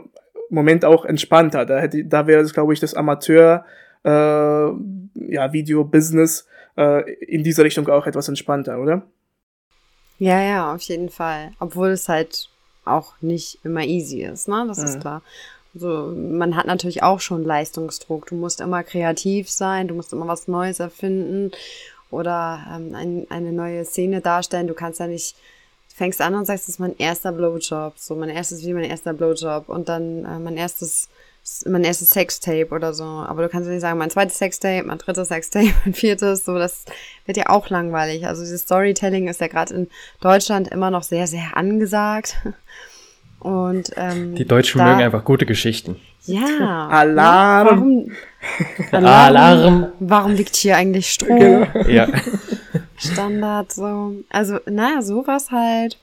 Moment auch entspannter. Da hätte, da wäre es, glaube ich, das Amateur, äh, ja, Video-Business äh, in diese Richtung auch etwas entspannter, oder? Ja, ja, auf jeden Fall. Obwohl es halt auch nicht immer easy ist, ne? Das mhm. ist klar. Also man hat natürlich auch schon Leistungsdruck. Du musst immer kreativ sein, du musst immer was Neues erfinden oder ähm, ein, eine neue Szene darstellen. Du kannst ja nicht, du fängst an und sagst, das ist mein erster Blowjob, so mein erstes wie mein erster Blowjob und dann äh, mein erstes mein erstes Sextape oder so. Aber du kannst ja nicht sagen, mein zweites Sextape, mein drittes Sextape, mein viertes, so, das wird ja auch langweilig. Also dieses Storytelling ist ja gerade in Deutschland immer noch sehr, sehr angesagt. Und ähm, die Deutschen da, mögen einfach gute Geschichten. Ja. Alarm. Warum, Alarm. Alarm. Warum liegt hier eigentlich Strom? Genau. Ja. Standard so. Also, naja, sowas halt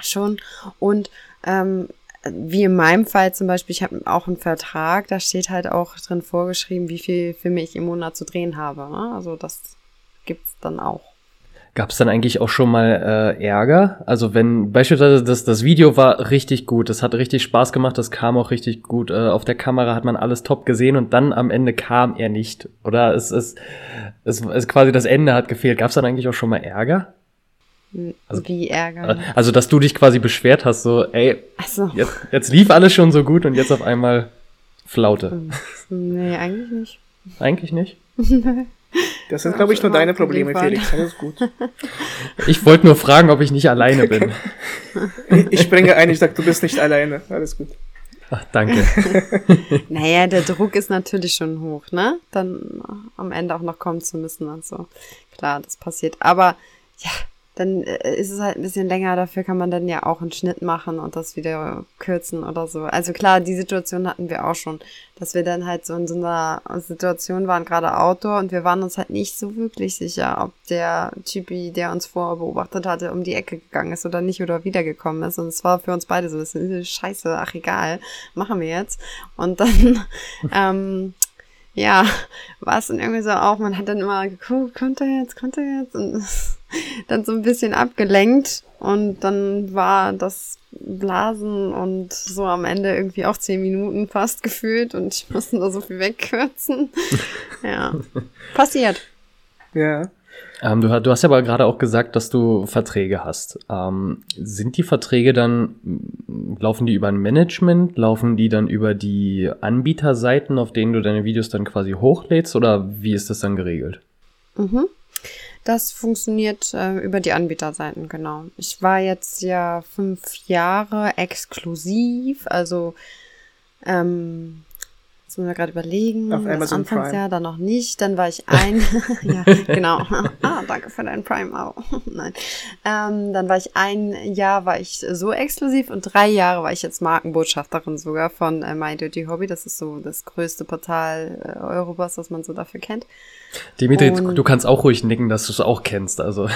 schon. Und ähm, wie in meinem Fall zum Beispiel, ich habe auch einen Vertrag, da steht halt auch drin vorgeschrieben, wie viel Filme ich im Monat zu drehen habe. Ne? Also das gibt's dann auch. Gab es dann eigentlich auch schon mal äh, Ärger? Also wenn beispielsweise das, das Video war richtig gut, das hat richtig Spaß gemacht, das kam auch richtig gut. Äh, auf der Kamera hat man alles top gesehen und dann am Ende kam er nicht. Oder es ist, es, es quasi das Ende hat gefehlt. Gab es dann eigentlich auch schon mal Ärger? Also, Wie Ärger? Also, dass du dich quasi beschwert hast, so, ey, so. jetzt, jetzt lief alles schon so gut und jetzt auf einmal Flaute. Hm. Nee, eigentlich nicht. Eigentlich nicht? Das sind, glaube ich, nur deine Probleme, Felix. Alles gut. Ich wollte nur fragen, ob ich nicht alleine bin. ich springe ein, ich sag, du bist nicht alleine. Alles gut. Ach, danke. naja, der Druck ist natürlich schon hoch, ne? Dann am Ende auch noch kommen zu müssen und so. Klar, das passiert. Aber ja, dann äh, ist es halt ein bisschen länger, dafür kann man dann ja auch einen Schnitt machen und das wieder kürzen oder so. Also klar, die Situation hatten wir auch schon, dass wir dann halt so in so einer Situation waren, gerade Outdoor, und wir waren uns halt nicht so wirklich sicher, ob der Typi, der uns vorher beobachtet hatte, um die Ecke gegangen ist oder nicht oder wiedergekommen ist. Und es war für uns beide so, das ist scheiße, ach egal, machen wir jetzt. Und dann, ähm, ja, war es dann irgendwie so auch, man hat dann immer geguckt, kommt er jetzt, kommt er jetzt und dann so ein bisschen abgelenkt und dann war das Blasen und so am Ende irgendwie auch zehn Minuten fast gefühlt und ich musste da so viel wegkürzen. ja, passiert. Ja. Ähm, du, du, hast ja aber gerade auch gesagt, dass du Verträge hast. Ähm, sind die Verträge dann, laufen die über ein Management? Laufen die dann über die Anbieterseiten, auf denen du deine Videos dann quasi hochlädst? Oder wie ist das dann geregelt? Mhm. Das funktioniert äh, über die Anbieterseiten, genau. Ich war jetzt ja fünf Jahre exklusiv, also ähm, Jetzt müssen wir gerade überlegen. Auf Amazon das Anfangsjahr Prime. dann noch nicht. Dann war ich ein. ja, genau. ah, danke für deinen Prime auch. Nein. Ähm, dann war ich ein Jahr war ich so exklusiv und drei Jahre war ich jetzt Markenbotschafterin sogar von äh, My Dirty Hobby. Das ist so das größte Portal äh, Europas, was man so dafür kennt. Dimitri, und du kannst auch ruhig nicken, dass du es auch kennst. Also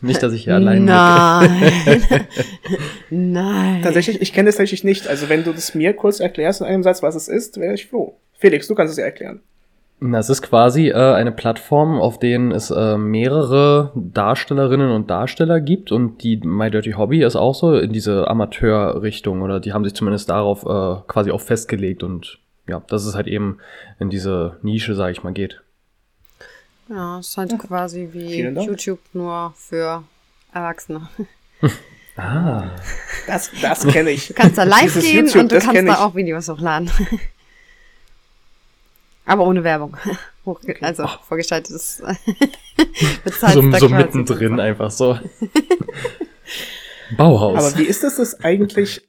nicht, dass ich hier allein Nein. Nein. Tatsächlich, ich kenne es tatsächlich nicht. Also wenn du das mir kurz erklärst in einem Satz, was es ist, wäre ich froh. Felix, du kannst es ja erklären. Das ist quasi äh, eine Plattform, auf denen es äh, mehrere Darstellerinnen und Darsteller gibt und die My Dirty Hobby ist auch so in diese Amateurrichtung oder die haben sich zumindest darauf äh, quasi auch festgelegt und ja, dass es halt eben in diese Nische, sage ich mal, geht. Ja, es ist halt ja. quasi wie YouTube nur für Erwachsene. ah. Das, das kenne ich. Du kannst da live gehen YouTube, und du kannst da auch Videos hochladen. Aber ohne Werbung. Okay. Also oh. vorgeschaltetes So, so mittendrin einfach so. Bauhaus. Aber wie ist das, das eigentlich,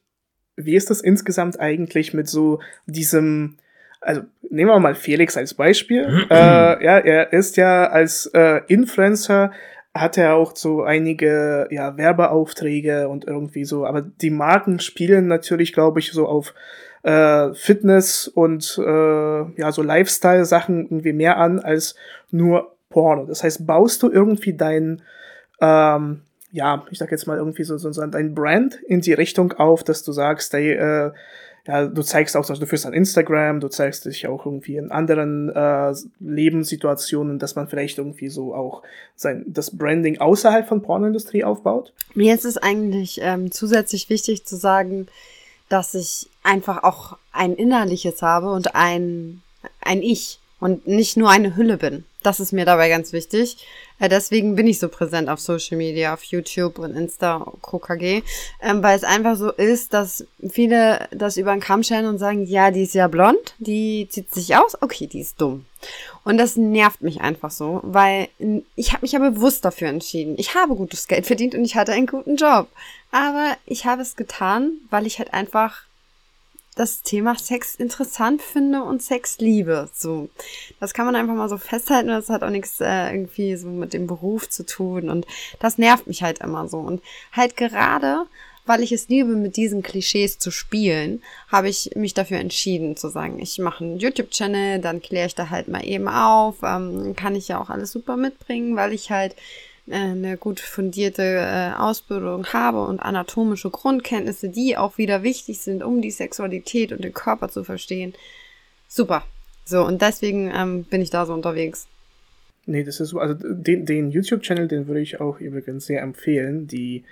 wie ist das insgesamt eigentlich mit so diesem, also nehmen wir mal Felix als Beispiel. äh, ja, er ist ja als äh, Influencer hat er auch so einige ja Werbeaufträge und irgendwie so, aber die Marken spielen natürlich, glaube ich, so auf äh, Fitness und äh, ja, so Lifestyle-Sachen irgendwie mehr an als nur Porno. Das heißt, baust du irgendwie dein, ähm, ja, ich sag jetzt mal irgendwie so, so, so dein Brand in die Richtung auf, dass du sagst, hey, äh, ja, du zeigst auch, du führst an Instagram, du zeigst dich auch irgendwie in anderen äh, Lebenssituationen, dass man vielleicht irgendwie so auch sein das Branding außerhalb von Pornoindustrie aufbaut? Mir ist es eigentlich ähm, zusätzlich wichtig zu sagen, dass ich einfach auch ein innerliches habe und ein, ein Ich und nicht nur eine Hülle bin. Das ist mir dabei ganz wichtig. Äh, deswegen bin ich so präsent auf Social Media, auf YouTube und Insta, KKG, ähm, weil es einfach so ist, dass viele das über den Kamm stellen und sagen, ja, die ist ja blond, die zieht sich aus, okay, die ist dumm. Und das nervt mich einfach so, weil ich habe mich ja bewusst dafür entschieden. Ich habe gutes Geld verdient und ich hatte einen guten Job. Aber ich habe es getan, weil ich halt einfach das Thema Sex interessant finde und Sex liebe. So, das kann man einfach mal so festhalten. Das hat auch nichts äh, irgendwie so mit dem Beruf zu tun und das nervt mich halt immer so. Und halt gerade, weil ich es liebe, mit diesen Klischees zu spielen, habe ich mich dafür entschieden zu sagen, ich mache einen YouTube-Channel, dann kläre ich da halt mal eben auf. Ähm, kann ich ja auch alles super mitbringen, weil ich halt eine gut fundierte äh, Ausbildung habe und anatomische Grundkenntnisse, die auch wieder wichtig sind, um die Sexualität und den Körper zu verstehen. Super. So, und deswegen ähm, bin ich da so unterwegs. Nee, das ist so. Also den, den YouTube-Channel, den würde ich auch übrigens sehr empfehlen. Die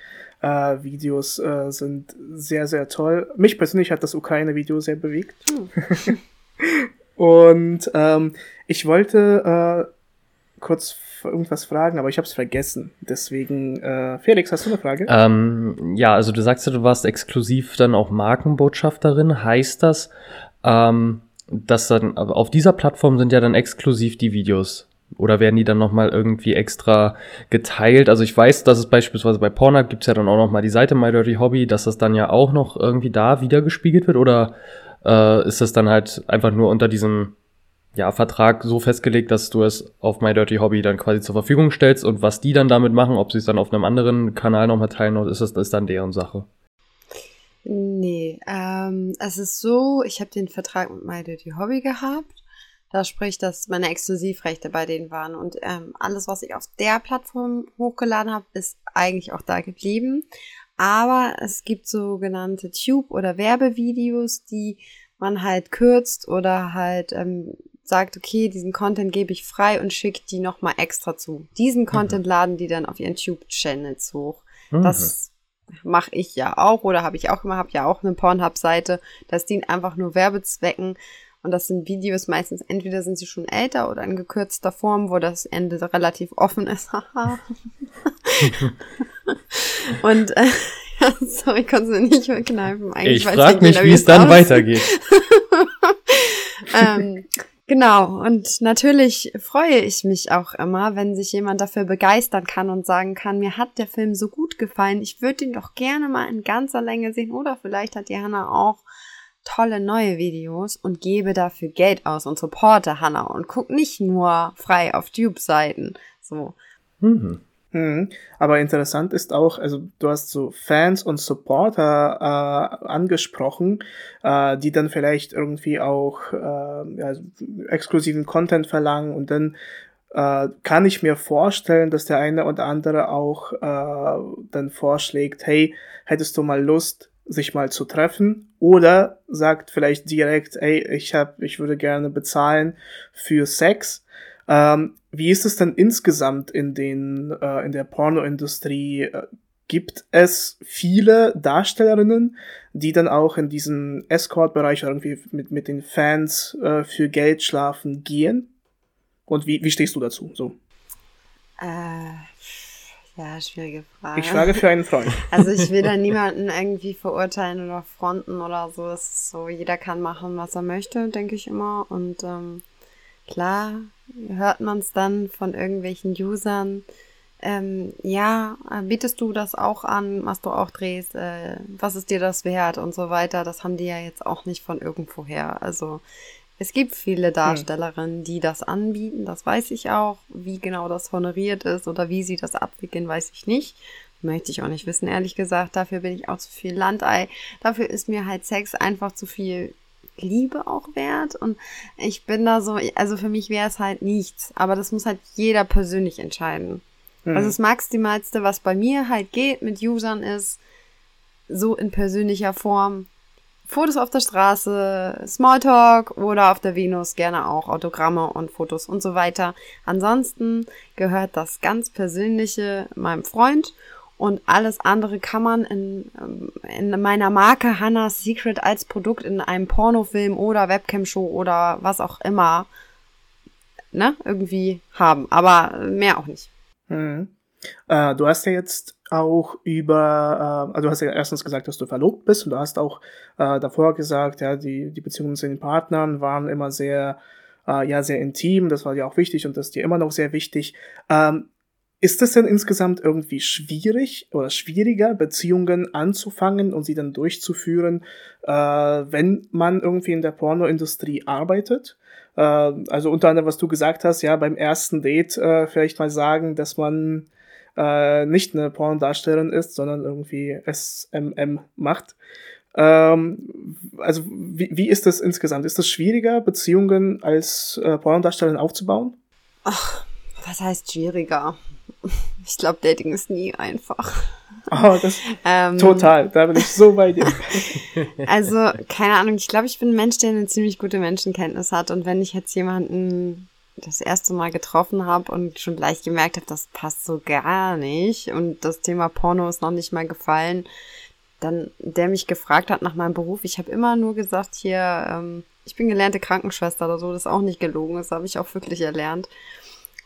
äh, Videos äh, sind sehr, sehr toll. Mich persönlich hat das Ukraine-Video sehr bewegt. Hm. Und ähm, ich wollte äh, kurz irgendwas fragen, aber ich habe es vergessen. Deswegen, äh, Felix, hast du eine Frage? Ähm, ja, also du sagst ja, du warst exklusiv dann auch Markenbotschafterin. Heißt das, ähm, dass dann auf dieser Plattform sind ja dann exklusiv die Videos oder werden die dann nochmal irgendwie extra geteilt? Also ich weiß, dass es beispielsweise bei Pornhub gibt's ja dann auch nochmal die Seite My Dirty Hobby, dass das dann ja auch noch irgendwie da wiedergespiegelt wird oder äh, ist das dann halt einfach nur unter diesem ja, Vertrag so festgelegt, dass du es auf My Dirty Hobby dann quasi zur Verfügung stellst und was die dann damit machen, ob sie es dann auf einem anderen Kanal nochmal teilen oder ist das, ist dann deren Sache? Nee, ähm, es ist so, ich habe den Vertrag mit My Dirty Hobby gehabt. Da spricht, dass meine Exklusivrechte bei denen waren. Und ähm, alles, was ich auf der Plattform hochgeladen habe, ist eigentlich auch da geblieben. Aber es gibt sogenannte Tube- oder Werbevideos, die man halt kürzt oder halt ähm, sagt, okay, diesen Content gebe ich frei und schickt die nochmal extra zu. Diesen mhm. Content mhm. laden die dann auf ihren Tube-Channels hoch. Mhm. Das mache ich ja auch oder habe ich auch immer, habe ja auch eine Pornhub-Seite. Das dient einfach nur Werbezwecken. Und das sind Videos meistens, entweder sind sie schon älter oder in gekürzter Form, wo das Ende relativ offen ist. und äh, sorry, konnte es nicht mehr kneifen. Eigentlich ich frage mich, wie es dann weitergeht. ähm, Genau, und natürlich freue ich mich auch immer, wenn sich jemand dafür begeistern kann und sagen kann, mir hat der Film so gut gefallen, ich würde ihn doch gerne mal in ganzer Länge sehen oder vielleicht hat die Hanna auch tolle neue Videos und gebe dafür Geld aus und supporte Hanna und guck nicht nur frei auf Tube-Seiten. So. Mhm. Mhm. Aber interessant ist auch, also du hast so Fans und Supporter äh, angesprochen, äh, die dann vielleicht irgendwie auch äh, ja, exklusiven Content verlangen und dann äh, kann ich mir vorstellen, dass der eine oder andere auch äh, dann vorschlägt, hey, hättest du mal Lust, sich mal zu treffen oder sagt vielleicht direkt, ey, ich hab, ich würde gerne bezahlen für Sex. Ähm, wie ist es denn insgesamt in den äh, in der Pornoindustrie? Äh, gibt es viele Darstellerinnen, die dann auch in diesen Escort-Bereich irgendwie mit mit den Fans äh, für Geld schlafen gehen? Und wie wie stehst du dazu? So. Äh, ja, schwierige Frage. Ich frage für einen Freund. Also ich will da niemanden irgendwie verurteilen oder fronten oder so. Es ist so, jeder kann machen, was er möchte, denke ich immer. Und ähm, klar, hört man es dann von irgendwelchen Usern. Ähm, ja, äh, bietest du das auch an, was du auch drehst, äh, was ist dir das wert und so weiter. Das haben die ja jetzt auch nicht von irgendwoher. Also es gibt viele hm. Darstellerinnen, die das anbieten, das weiß ich auch. Wie genau das honoriert ist oder wie sie das abwickeln, weiß ich nicht. Möchte ich auch nicht wissen, ehrlich gesagt. Dafür bin ich auch zu viel Landei. Dafür ist mir halt Sex einfach zu viel Liebe auch wert. Und ich bin da so, also für mich wäre es halt nichts. Aber das muss halt jeder persönlich entscheiden. Mhm. Also das Maximalste, was bei mir halt geht mit Usern ist, so in persönlicher Form. Fotos auf der Straße, Smalltalk oder auf der Venus gerne auch Autogramme und Fotos und so weiter. Ansonsten gehört das ganz Persönliche meinem Freund und alles andere kann man in, ähm, in meiner Marke Hannah's Secret als Produkt in einem Pornofilm oder Webcam-Show oder was auch immer ne, irgendwie haben. Aber mehr auch nicht. Mhm. Äh, du hast ja jetzt auch über, äh, also du hast ja erstens gesagt, dass du verlobt bist und du hast auch äh, davor gesagt, ja, die, die Beziehungen zu den Partnern waren immer sehr, äh, ja, sehr intim, das war dir auch wichtig und das ist dir immer noch sehr wichtig. Ähm, ist es denn insgesamt irgendwie schwierig oder schwieriger, Beziehungen anzufangen und sie dann durchzuführen, äh, wenn man irgendwie in der Pornoindustrie arbeitet? Äh, also unter anderem, was du gesagt hast, ja, beim ersten Date äh, vielleicht mal sagen, dass man äh, nicht eine Pornodarstellerin ist, sondern irgendwie SMM macht. Ähm, also wie, wie ist das insgesamt? Ist es schwieriger, Beziehungen als äh, Pornodarstellerin aufzubauen? Ach, was heißt schwieriger? ich glaube, Dating ist nie einfach. Oh, das ähm, total, da bin ich so bei dir. also, keine Ahnung, ich glaube, ich bin ein Mensch, der eine ziemlich gute Menschenkenntnis hat. Und wenn ich jetzt jemanden das erste Mal getroffen habe und schon gleich gemerkt habe, das passt so gar nicht und das Thema Porno ist noch nicht mal gefallen, dann der mich gefragt hat nach meinem Beruf, ich habe immer nur gesagt, hier, ähm, ich bin gelernte Krankenschwester oder so, das ist auch nicht gelogen, das habe ich auch wirklich erlernt.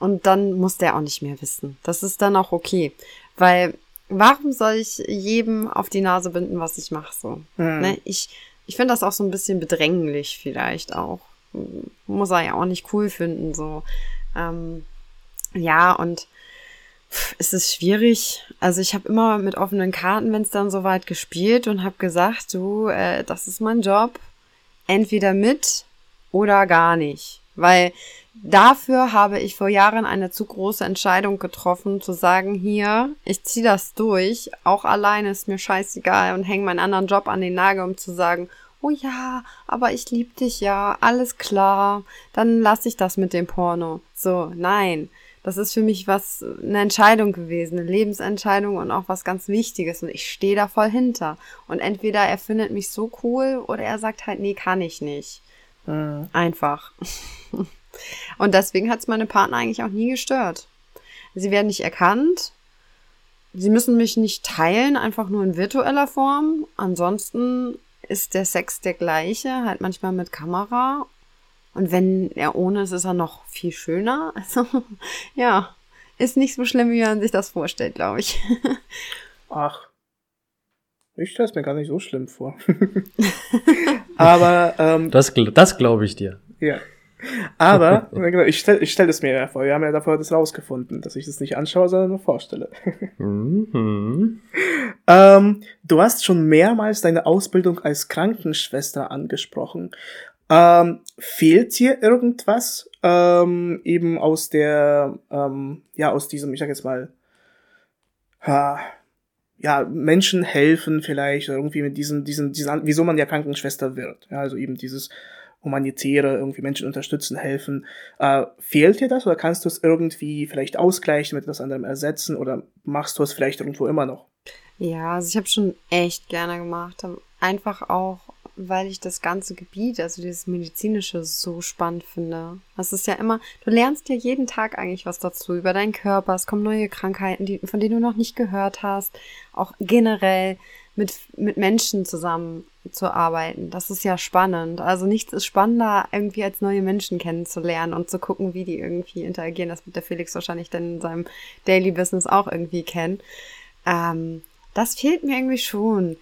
Und dann muss der auch nicht mehr wissen. Das ist dann auch okay. Weil warum soll ich jedem auf die Nase binden, was ich mache so? Mhm. Ne? Ich, ich finde das auch so ein bisschen bedränglich vielleicht auch. Muss er ja auch nicht cool finden, so. Ähm, ja, und es ist schwierig. Also ich habe immer mit offenen Karten, wenn es dann soweit gespielt und habe gesagt, du, äh, das ist mein Job. Entweder mit oder gar nicht. Weil dafür habe ich vor Jahren eine zu große Entscheidung getroffen, zu sagen, hier, ich ziehe das durch, auch alleine ist mir scheißegal und hänge meinen anderen Job an den Nagel, um zu sagen, oh ja, aber ich lieb dich ja, alles klar, dann lasse ich das mit dem Porno. So, nein. Das ist für mich was, eine Entscheidung gewesen, eine Lebensentscheidung und auch was ganz Wichtiges. Und ich stehe da voll hinter. Und entweder er findet mich so cool oder er sagt halt, nee, kann ich nicht. Mhm. Einfach. Und deswegen hat es meine Partner eigentlich auch nie gestört. Sie werden nicht erkannt. Sie müssen mich nicht teilen, einfach nur in virtueller Form. Ansonsten ist der Sex der gleiche, halt manchmal mit Kamera. Und wenn er ohne ist, ist er noch viel schöner. Also, ja, ist nicht so schlimm, wie man sich das vorstellt, glaube ich. Ach, ich stelle es mir gar nicht so schlimm vor. Aber ähm, das, das glaube ich dir. Ja. Aber ich stelle stell es mir ja vor. Wir haben ja davor das rausgefunden, dass ich das nicht anschaue, sondern nur vorstelle. mhm. ähm, du hast schon mehrmals deine Ausbildung als Krankenschwester angesprochen. Ähm, fehlt dir irgendwas ähm, eben aus der, ähm, ja, aus diesem, ich sag jetzt mal, ha, ja, Menschen helfen vielleicht, oder irgendwie mit diesem, diesem, diesem, wieso man ja Krankenschwester wird. Ja, also eben dieses humanitäre, irgendwie Menschen unterstützen, helfen. Äh, fehlt dir das oder kannst du es irgendwie vielleicht ausgleichen, mit etwas anderem ersetzen oder machst du es vielleicht irgendwo immer noch? Ja, also ich habe schon echt gerne gemacht. Einfach auch, weil ich das ganze Gebiet, also dieses medizinische, so spannend finde. Das ist ja immer, du lernst ja jeden Tag eigentlich was dazu über deinen Körper. Es kommen neue Krankheiten, die, von denen du noch nicht gehört hast. Auch generell mit, mit Menschen zusammen zu arbeiten. Das ist ja spannend. Also nichts ist spannender, irgendwie als neue Menschen kennenzulernen und zu gucken, wie die irgendwie interagieren. Das wird der Felix wahrscheinlich dann in seinem Daily Business auch irgendwie kennen. Ähm, das fehlt mir irgendwie schon.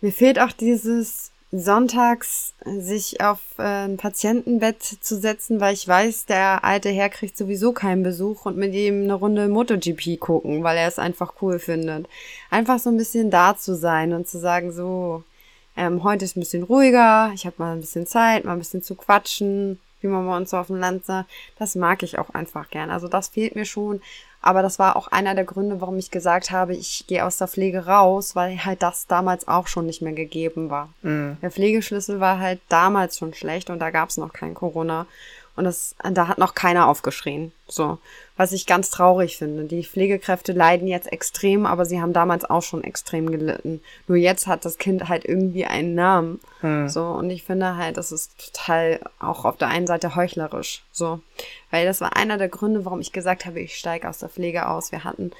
Mir fehlt auch dieses sonntags sich auf äh, ein Patientenbett zu setzen, weil ich weiß, der alte Herr kriegt sowieso keinen Besuch und mit ihm eine Runde MotoGP gucken, weil er es einfach cool findet. Einfach so ein bisschen da zu sein und zu sagen, so, ähm, heute ist ein bisschen ruhiger, ich habe mal ein bisschen Zeit, mal ein bisschen zu quatschen, wie man bei uns so auf dem Land sagt. Das mag ich auch einfach gern. Also das fehlt mir schon. Aber das war auch einer der Gründe, warum ich gesagt habe, ich gehe aus der Pflege raus, weil halt das damals auch schon nicht mehr gegeben war. Mhm. Der Pflegeschlüssel war halt damals schon schlecht und da gab es noch kein Corona. Und das, da hat noch keiner aufgeschrien. So. Was ich ganz traurig finde. Die Pflegekräfte leiden jetzt extrem, aber sie haben damals auch schon extrem gelitten. Nur jetzt hat das Kind halt irgendwie einen Namen. Hm. So. Und ich finde halt, das ist total auch auf der einen Seite heuchlerisch. So. Weil das war einer der Gründe, warum ich gesagt habe, ich steige aus der Pflege aus. Wir hatten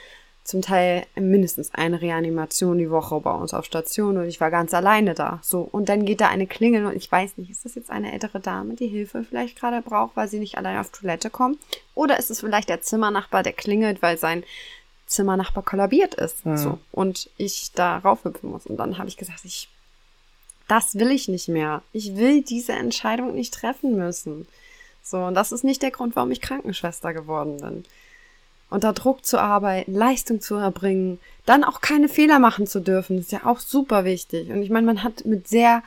zum Teil mindestens eine Reanimation die Woche bei uns auf Station und ich war ganz alleine da. So, und dann geht da eine Klingel und ich weiß nicht, ist das jetzt eine ältere Dame, die Hilfe vielleicht gerade braucht, weil sie nicht allein auf Toilette kommt? Oder ist es vielleicht der Zimmernachbar, der klingelt, weil sein Zimmernachbar kollabiert ist? Mhm. So, und ich da raufhüpfen muss. Und dann habe ich gesagt, ich, das will ich nicht mehr. Ich will diese Entscheidung nicht treffen müssen. So, und das ist nicht der Grund, warum ich Krankenschwester geworden bin unter Druck zu arbeiten, Leistung zu erbringen, dann auch keine Fehler machen zu dürfen, ist ja auch super wichtig. Und ich meine, man hat mit sehr,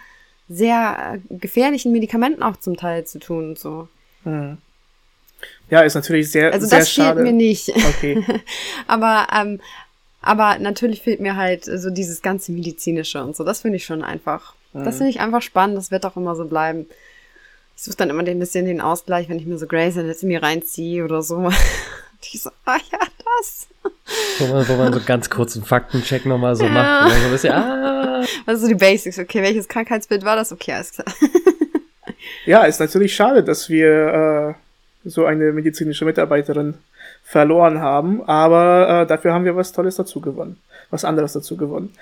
sehr äh, gefährlichen Medikamenten auch zum Teil zu tun und so. Hm. Ja, ist natürlich sehr, also sehr das fehlt mir nicht. Okay. aber, ähm, aber natürlich fehlt mir halt so dieses ganze medizinische und so. Das finde ich schon einfach. Hm. Das finde ich einfach spannend. Das wird auch immer so bleiben. Ich suche dann immer ein bisschen den Ausgleich, wenn ich mir so Grey's Anatomy reinziehe oder so. Und ich so, ah ja, was? Wo man, wo man so ganz kurzen Faktencheck nochmal so ja. macht. So ein bisschen, ah. Also die Basics, okay, welches Krankheitsbild war das? Okay, alles klar. ja, ist natürlich schade, dass wir äh, so eine medizinische Mitarbeiterin verloren haben, aber äh, dafür haben wir was Tolles dazu gewonnen, was anderes dazu gewonnen.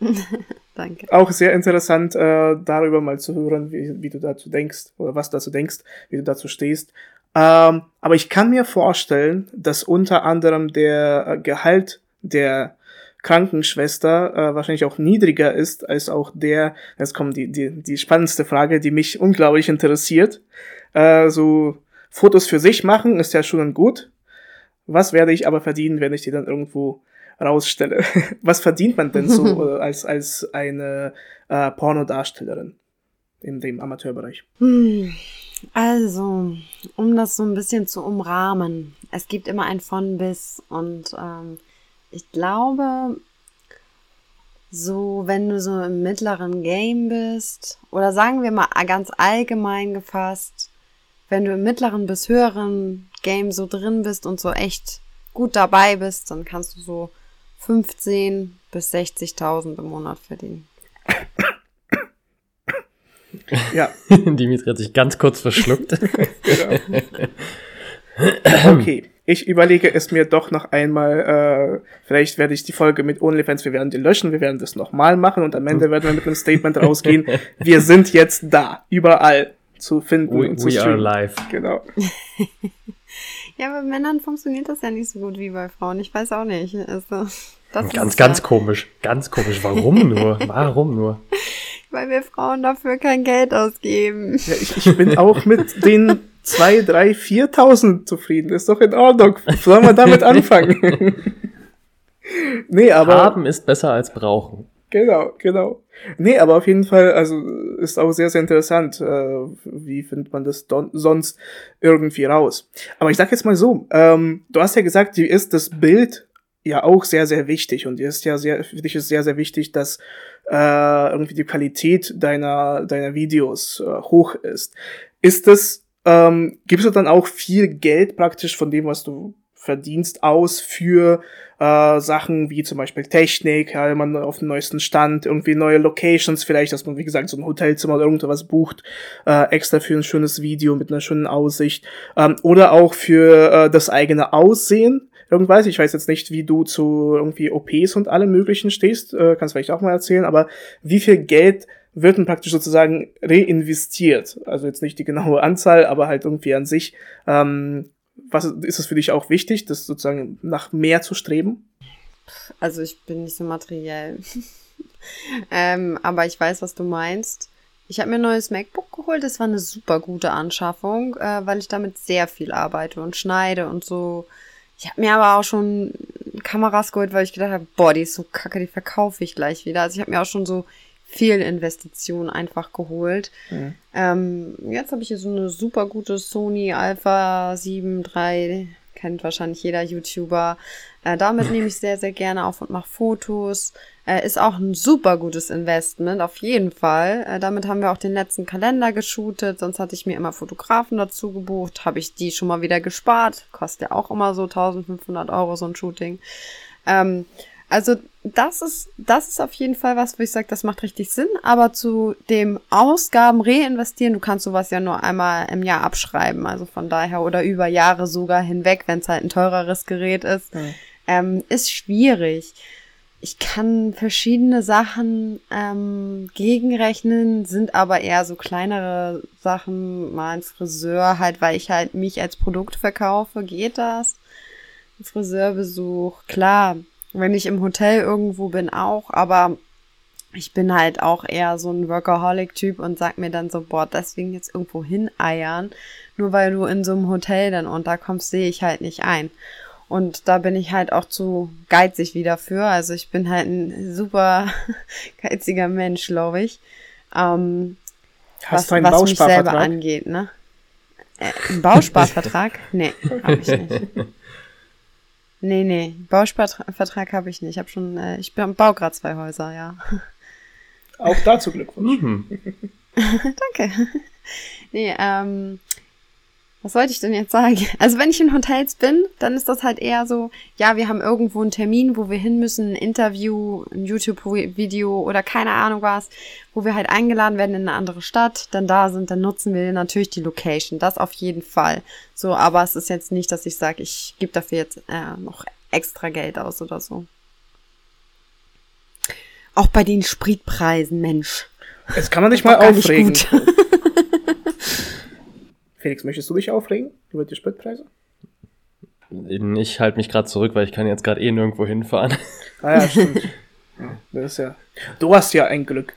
Danke. Auch sehr interessant, äh, darüber mal zu hören, wie, wie du dazu denkst oder was dazu denkst, wie du dazu stehst. Ähm, aber ich kann mir vorstellen, dass unter anderem der äh, Gehalt der Krankenschwester äh, wahrscheinlich auch niedriger ist als auch der, jetzt kommt die, die, die spannendste Frage, die mich unglaublich interessiert. Äh, so Fotos für sich machen ist ja schon gut. Was werde ich aber verdienen, wenn ich die dann irgendwo rausstelle? Was verdient man denn so äh, als, als eine äh, Pornodarstellerin in dem Amateurbereich? Hm. Also, um das so ein bisschen zu umrahmen, es gibt immer ein von bis und ähm, ich glaube, so wenn du so im mittleren Game bist oder sagen wir mal ganz allgemein gefasst, wenn du im mittleren bis höheren Game so drin bist und so echt gut dabei bist, dann kannst du so 15 bis 60.000 im Monat verdienen. Ja. Dimitri hat sich ganz kurz verschluckt. genau. Okay, ich überlege es mir doch noch einmal. Äh, vielleicht werde ich die Folge mit OnlyFans, wir werden die löschen, wir werden das nochmal machen und am Ende werden wir mit einem Statement rausgehen. Wir sind jetzt da, überall zu finden we, und zu we are live. Genau. ja, bei Männern funktioniert das ja nicht so gut wie bei Frauen. Ich weiß auch nicht. Also, das ganz, ganz ja. komisch. Ganz komisch. Warum nur? Warum nur? Weil wir Frauen dafür kein Geld ausgeben. Ja, ich, ich bin auch mit den zwei, drei, viertausend zufrieden. Ist doch in Ordnung. Sollen wir damit anfangen? nee, aber. Haben ist besser als brauchen. Genau, genau. Nee, aber auf jeden Fall, also ist auch sehr, sehr interessant. Äh, wie findet man das sonst irgendwie raus? Aber ich sag jetzt mal so, ähm, du hast ja gesagt, dir ist das Bild ja auch sehr, sehr wichtig und ist ja sehr, für dich ist sehr, sehr wichtig, dass äh, irgendwie die Qualität deiner, deiner Videos äh, hoch ist. Ist das, ähm, gibst du dann auch viel Geld praktisch von dem, was du verdienst, aus für äh, Sachen wie zum Beispiel Technik, ja, man auf dem neuesten Stand, irgendwie neue Locations, vielleicht, dass man, wie gesagt, so ein Hotelzimmer oder irgendwas bucht, äh, extra für ein schönes Video mit einer schönen Aussicht. Ähm, oder auch für äh, das eigene Aussehen irgendwas. Ich weiß jetzt nicht, wie du zu irgendwie OPs und allem möglichen stehst, äh, kannst vielleicht auch mal erzählen, aber wie viel Geld wird denn praktisch sozusagen reinvestiert? Also jetzt nicht die genaue Anzahl, aber halt irgendwie an sich. Ähm, was ist es für dich auch wichtig, das sozusagen nach mehr zu streben? Also ich bin nicht so materiell. ähm, aber ich weiß, was du meinst. Ich habe mir ein neues MacBook geholt. Das war eine super gute Anschaffung, äh, weil ich damit sehr viel arbeite und schneide und so ich habe mir aber auch schon Kameras geholt, weil ich gedacht habe, boah, die ist so kacke, die verkaufe ich gleich wieder. Also ich habe mir auch schon so viel Investitionen einfach geholt. Mhm. Ähm, jetzt habe ich hier so eine super gute Sony Alpha 7 III kennt wahrscheinlich jeder YouTuber. Äh, damit nehme ich sehr, sehr gerne auf und mache Fotos. Äh, ist auch ein super gutes Investment, auf jeden Fall. Äh, damit haben wir auch den letzten Kalender geshootet. Sonst hatte ich mir immer Fotografen dazu gebucht. Habe ich die schon mal wieder gespart. Kostet ja auch immer so 1500 Euro so ein Shooting. Ähm, also das ist, das ist auf jeden Fall was, wo ich sage, das macht richtig Sinn. Aber zu dem Ausgaben reinvestieren, du kannst sowas ja nur einmal im Jahr abschreiben. Also von daher oder über Jahre sogar hinweg, wenn es halt ein teureres Gerät ist, mhm. Ähm, ist schwierig. Ich kann verschiedene Sachen ähm, gegenrechnen, sind aber eher so kleinere Sachen, mal ein Friseur halt, weil ich halt mich als Produkt verkaufe, geht das? Ein Friseurbesuch, klar, wenn ich im Hotel irgendwo bin, auch, aber ich bin halt auch eher so ein Workaholic-Typ und sag mir dann so, boah, deswegen jetzt irgendwo hineiern. Nur weil du in so einem Hotel dann unterkommst, sehe ich halt nicht ein. Und da bin ich halt auch zu geizig wieder für. Also ich bin halt ein super geiziger Mensch, glaube ich. Ähm, Hast was, du einen was mich selber angeht, ne? Äh, ein Bausparvertrag? nee, hab ich nicht. Nee, nee, Bausparvertrag habe ich nicht. Ich habe schon, äh, ich baue gerade zwei Häuser, ja. Auch dazu Glückwunsch. Mhm. Danke. Nee, ähm, was sollte ich denn jetzt sagen? Also wenn ich in Hotels bin, dann ist das halt eher so, ja, wir haben irgendwo einen Termin, wo wir hin müssen, ein Interview, ein YouTube-Video oder keine Ahnung was, wo wir halt eingeladen werden in eine andere Stadt, dann da sind, dann nutzen wir natürlich die Location. Das auf jeden Fall. So, aber es ist jetzt nicht, dass ich sage, ich gebe dafür jetzt äh, noch extra Geld aus oder so. Auch bei den Spritpreisen, Mensch. Jetzt kann man dich mal aufregen. Felix, möchtest du dich aufregen über die Spritpreise? Ich halte mich gerade zurück, weil ich kann jetzt gerade eh nirgendwo hinfahren. Ah ja, stimmt. das ist ja. Du hast ja ein Glück.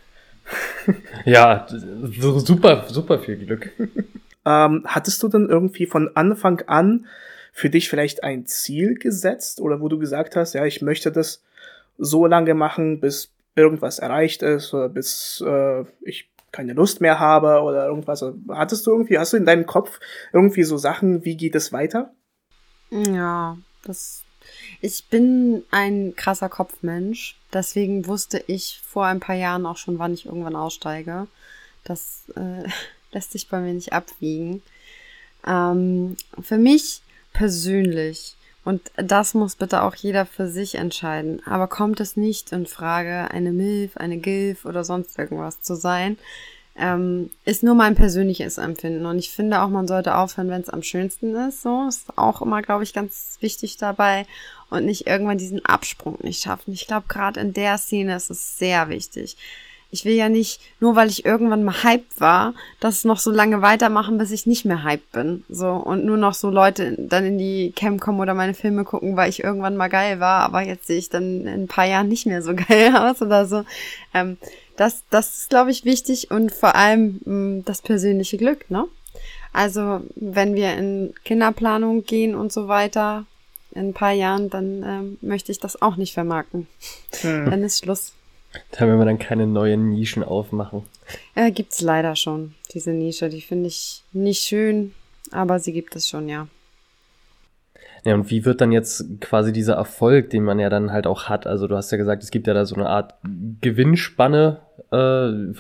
ja, super, super viel Glück. Ähm, hattest du denn irgendwie von Anfang an für dich vielleicht ein Ziel gesetzt oder wo du gesagt hast, ja, ich möchte das so lange machen, bis irgendwas erreicht ist oder bis äh, ich keine Lust mehr habe oder irgendwas. Hattest du irgendwie, hast du in deinem Kopf irgendwie so Sachen, wie geht es weiter? Ja, das. Ich bin ein krasser Kopfmensch. Deswegen wusste ich vor ein paar Jahren auch schon, wann ich irgendwann aussteige. Das äh, lässt sich bei mir nicht abwiegen. Ähm, für mich persönlich, und das muss bitte auch jeder für sich entscheiden, aber kommt es nicht in Frage, eine Milf, eine Gilf oder sonst irgendwas zu sein, ähm, ist nur mein persönliches Empfinden. Und ich finde auch, man sollte aufhören, wenn es am schönsten ist. So ist auch immer, glaube ich, ganz wichtig dabei und nicht irgendwann diesen Absprung nicht schaffen. Ich glaube, gerade in der Szene ist es sehr wichtig. Ich will ja nicht, nur weil ich irgendwann mal hyped war, das noch so lange weitermachen, bis ich nicht mehr hyped bin. So, und nur noch so Leute dann in die Cam kommen oder meine Filme gucken, weil ich irgendwann mal geil war, aber jetzt sehe ich dann in ein paar Jahren nicht mehr so geil aus oder so. Ähm, das, das ist, glaube ich, wichtig und vor allem mh, mm, das persönliche Glück, ne? Also, wenn wir in Kinderplanung gehen und so weiter, in ein paar Jahren, dann ähm, möchte ich das auch nicht vermarkten. Hm. Dann ist Schluss. Da werden wir dann keine neuen Nischen aufmachen. Äh, gibt's leider schon, diese Nische. Die finde ich nicht schön, aber sie gibt es schon, ja. Ja, und wie wird dann jetzt quasi dieser Erfolg, den man ja dann halt auch hat? Also du hast ja gesagt, es gibt ja da so eine Art Gewinnspanne, äh,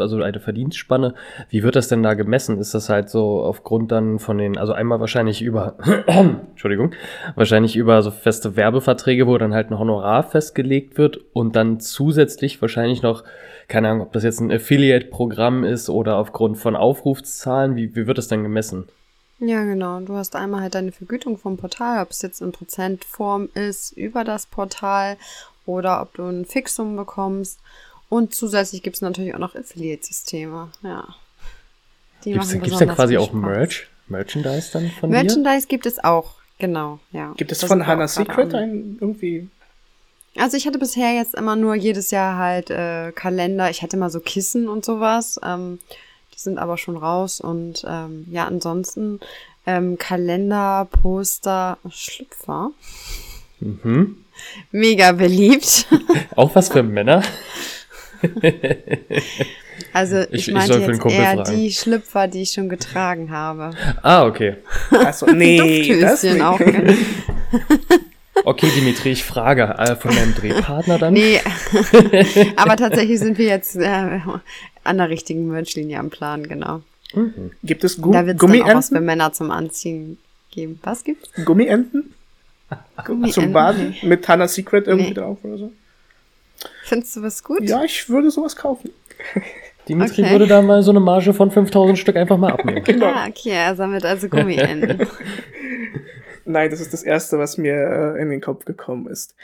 also eine Verdienstspanne. Wie wird das denn da gemessen? Ist das halt so aufgrund dann von den, also einmal wahrscheinlich über, Entschuldigung, wahrscheinlich über so feste Werbeverträge, wo dann halt ein Honorar festgelegt wird und dann zusätzlich wahrscheinlich noch, keine Ahnung, ob das jetzt ein Affiliate-Programm ist oder aufgrund von Aufrufszahlen, wie, wie wird das dann gemessen? Ja, genau. Du hast einmal halt deine Vergütung vom Portal, ob es jetzt in Prozentform ist über das Portal oder ob du ein Fixum bekommst. Und zusätzlich gibt es natürlich auch noch Affiliate-Systeme. Ja. Die gibt's, machen gibt's da quasi auch Merch? Merchandise dann von Merchandise dir? gibt es auch, genau, ja. Gibt es das von Hannah Secret ein irgendwie? Also ich hatte bisher jetzt immer nur jedes Jahr halt äh, Kalender. Ich hatte mal so Kissen und sowas. Ähm, die sind aber schon raus. Und ähm, ja, ansonsten ähm, Kalender, Poster, Schlüpfer. Mhm. Mega beliebt. Auch was für Männer? Also ich, ich meinte ich jetzt eher fragen. die Schlüpfer, die ich schon getragen habe. Ah, okay. Achso, nee, das nicht. auch. Okay, Dimitri, ich frage äh, von deinem Drehpartner dann. Nee, aber tatsächlich sind wir jetzt äh, an der richtigen Merchlinie am Plan, genau. Mhm. Gibt es Gu da wird's Gummienten? Dann auch was für Männer zum Anziehen geben. Was gibt's? Gummienten? Gummienten? Zum Baden mit Hannah Secret irgendwie nee. drauf oder so? Findest du was gut? Ja, ich würde sowas kaufen. Dimitri okay. würde da mal so eine Marge von 5000 Stück einfach mal abnehmen. genau. Ah, okay, er sammelt also Gummienten. Nein, das ist das Erste, was mir äh, in den Kopf gekommen ist.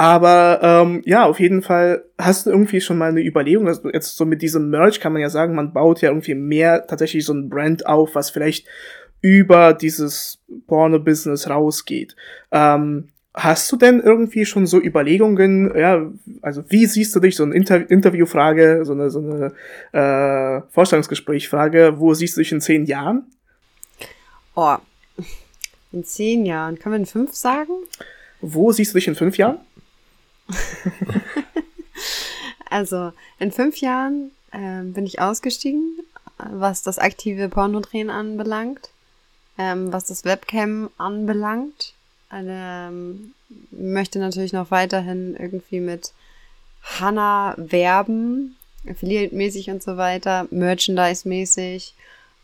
Aber ähm, ja, auf jeden Fall hast du irgendwie schon mal eine Überlegung, also jetzt so mit diesem Merch kann man ja sagen, man baut ja irgendwie mehr tatsächlich so ein Brand auf, was vielleicht über dieses Porno-Business rausgeht. Ähm, hast du denn irgendwie schon so Überlegungen, ja, also wie siehst du dich, so eine Inter Interviewfrage, so eine, so eine äh, Vorstellungsgesprächfrage, wo siehst du dich in zehn Jahren? Oh, in zehn Jahren, kann man in fünf sagen? Wo siehst du dich in fünf Jahren? also in fünf Jahren äh, bin ich ausgestiegen, was das aktive Pornodrehen anbelangt, ähm, was das Webcam anbelangt. Ähm, möchte natürlich noch weiterhin irgendwie mit Hanna werben, Affiliate-mäßig und so weiter, Merchandise-mäßig.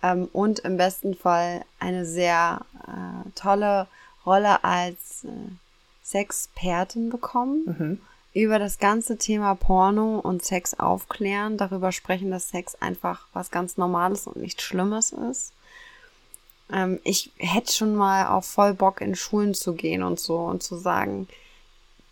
ähm, und im besten Fall eine sehr äh, tolle Rolle als äh, Sexpertin bekommen. Mhm. Über das ganze Thema Porno und Sex aufklären, darüber sprechen, dass Sex einfach was ganz Normales und nichts Schlimmes ist. Ähm, ich hätte schon mal auch voll Bock in Schulen zu gehen und so und zu sagen,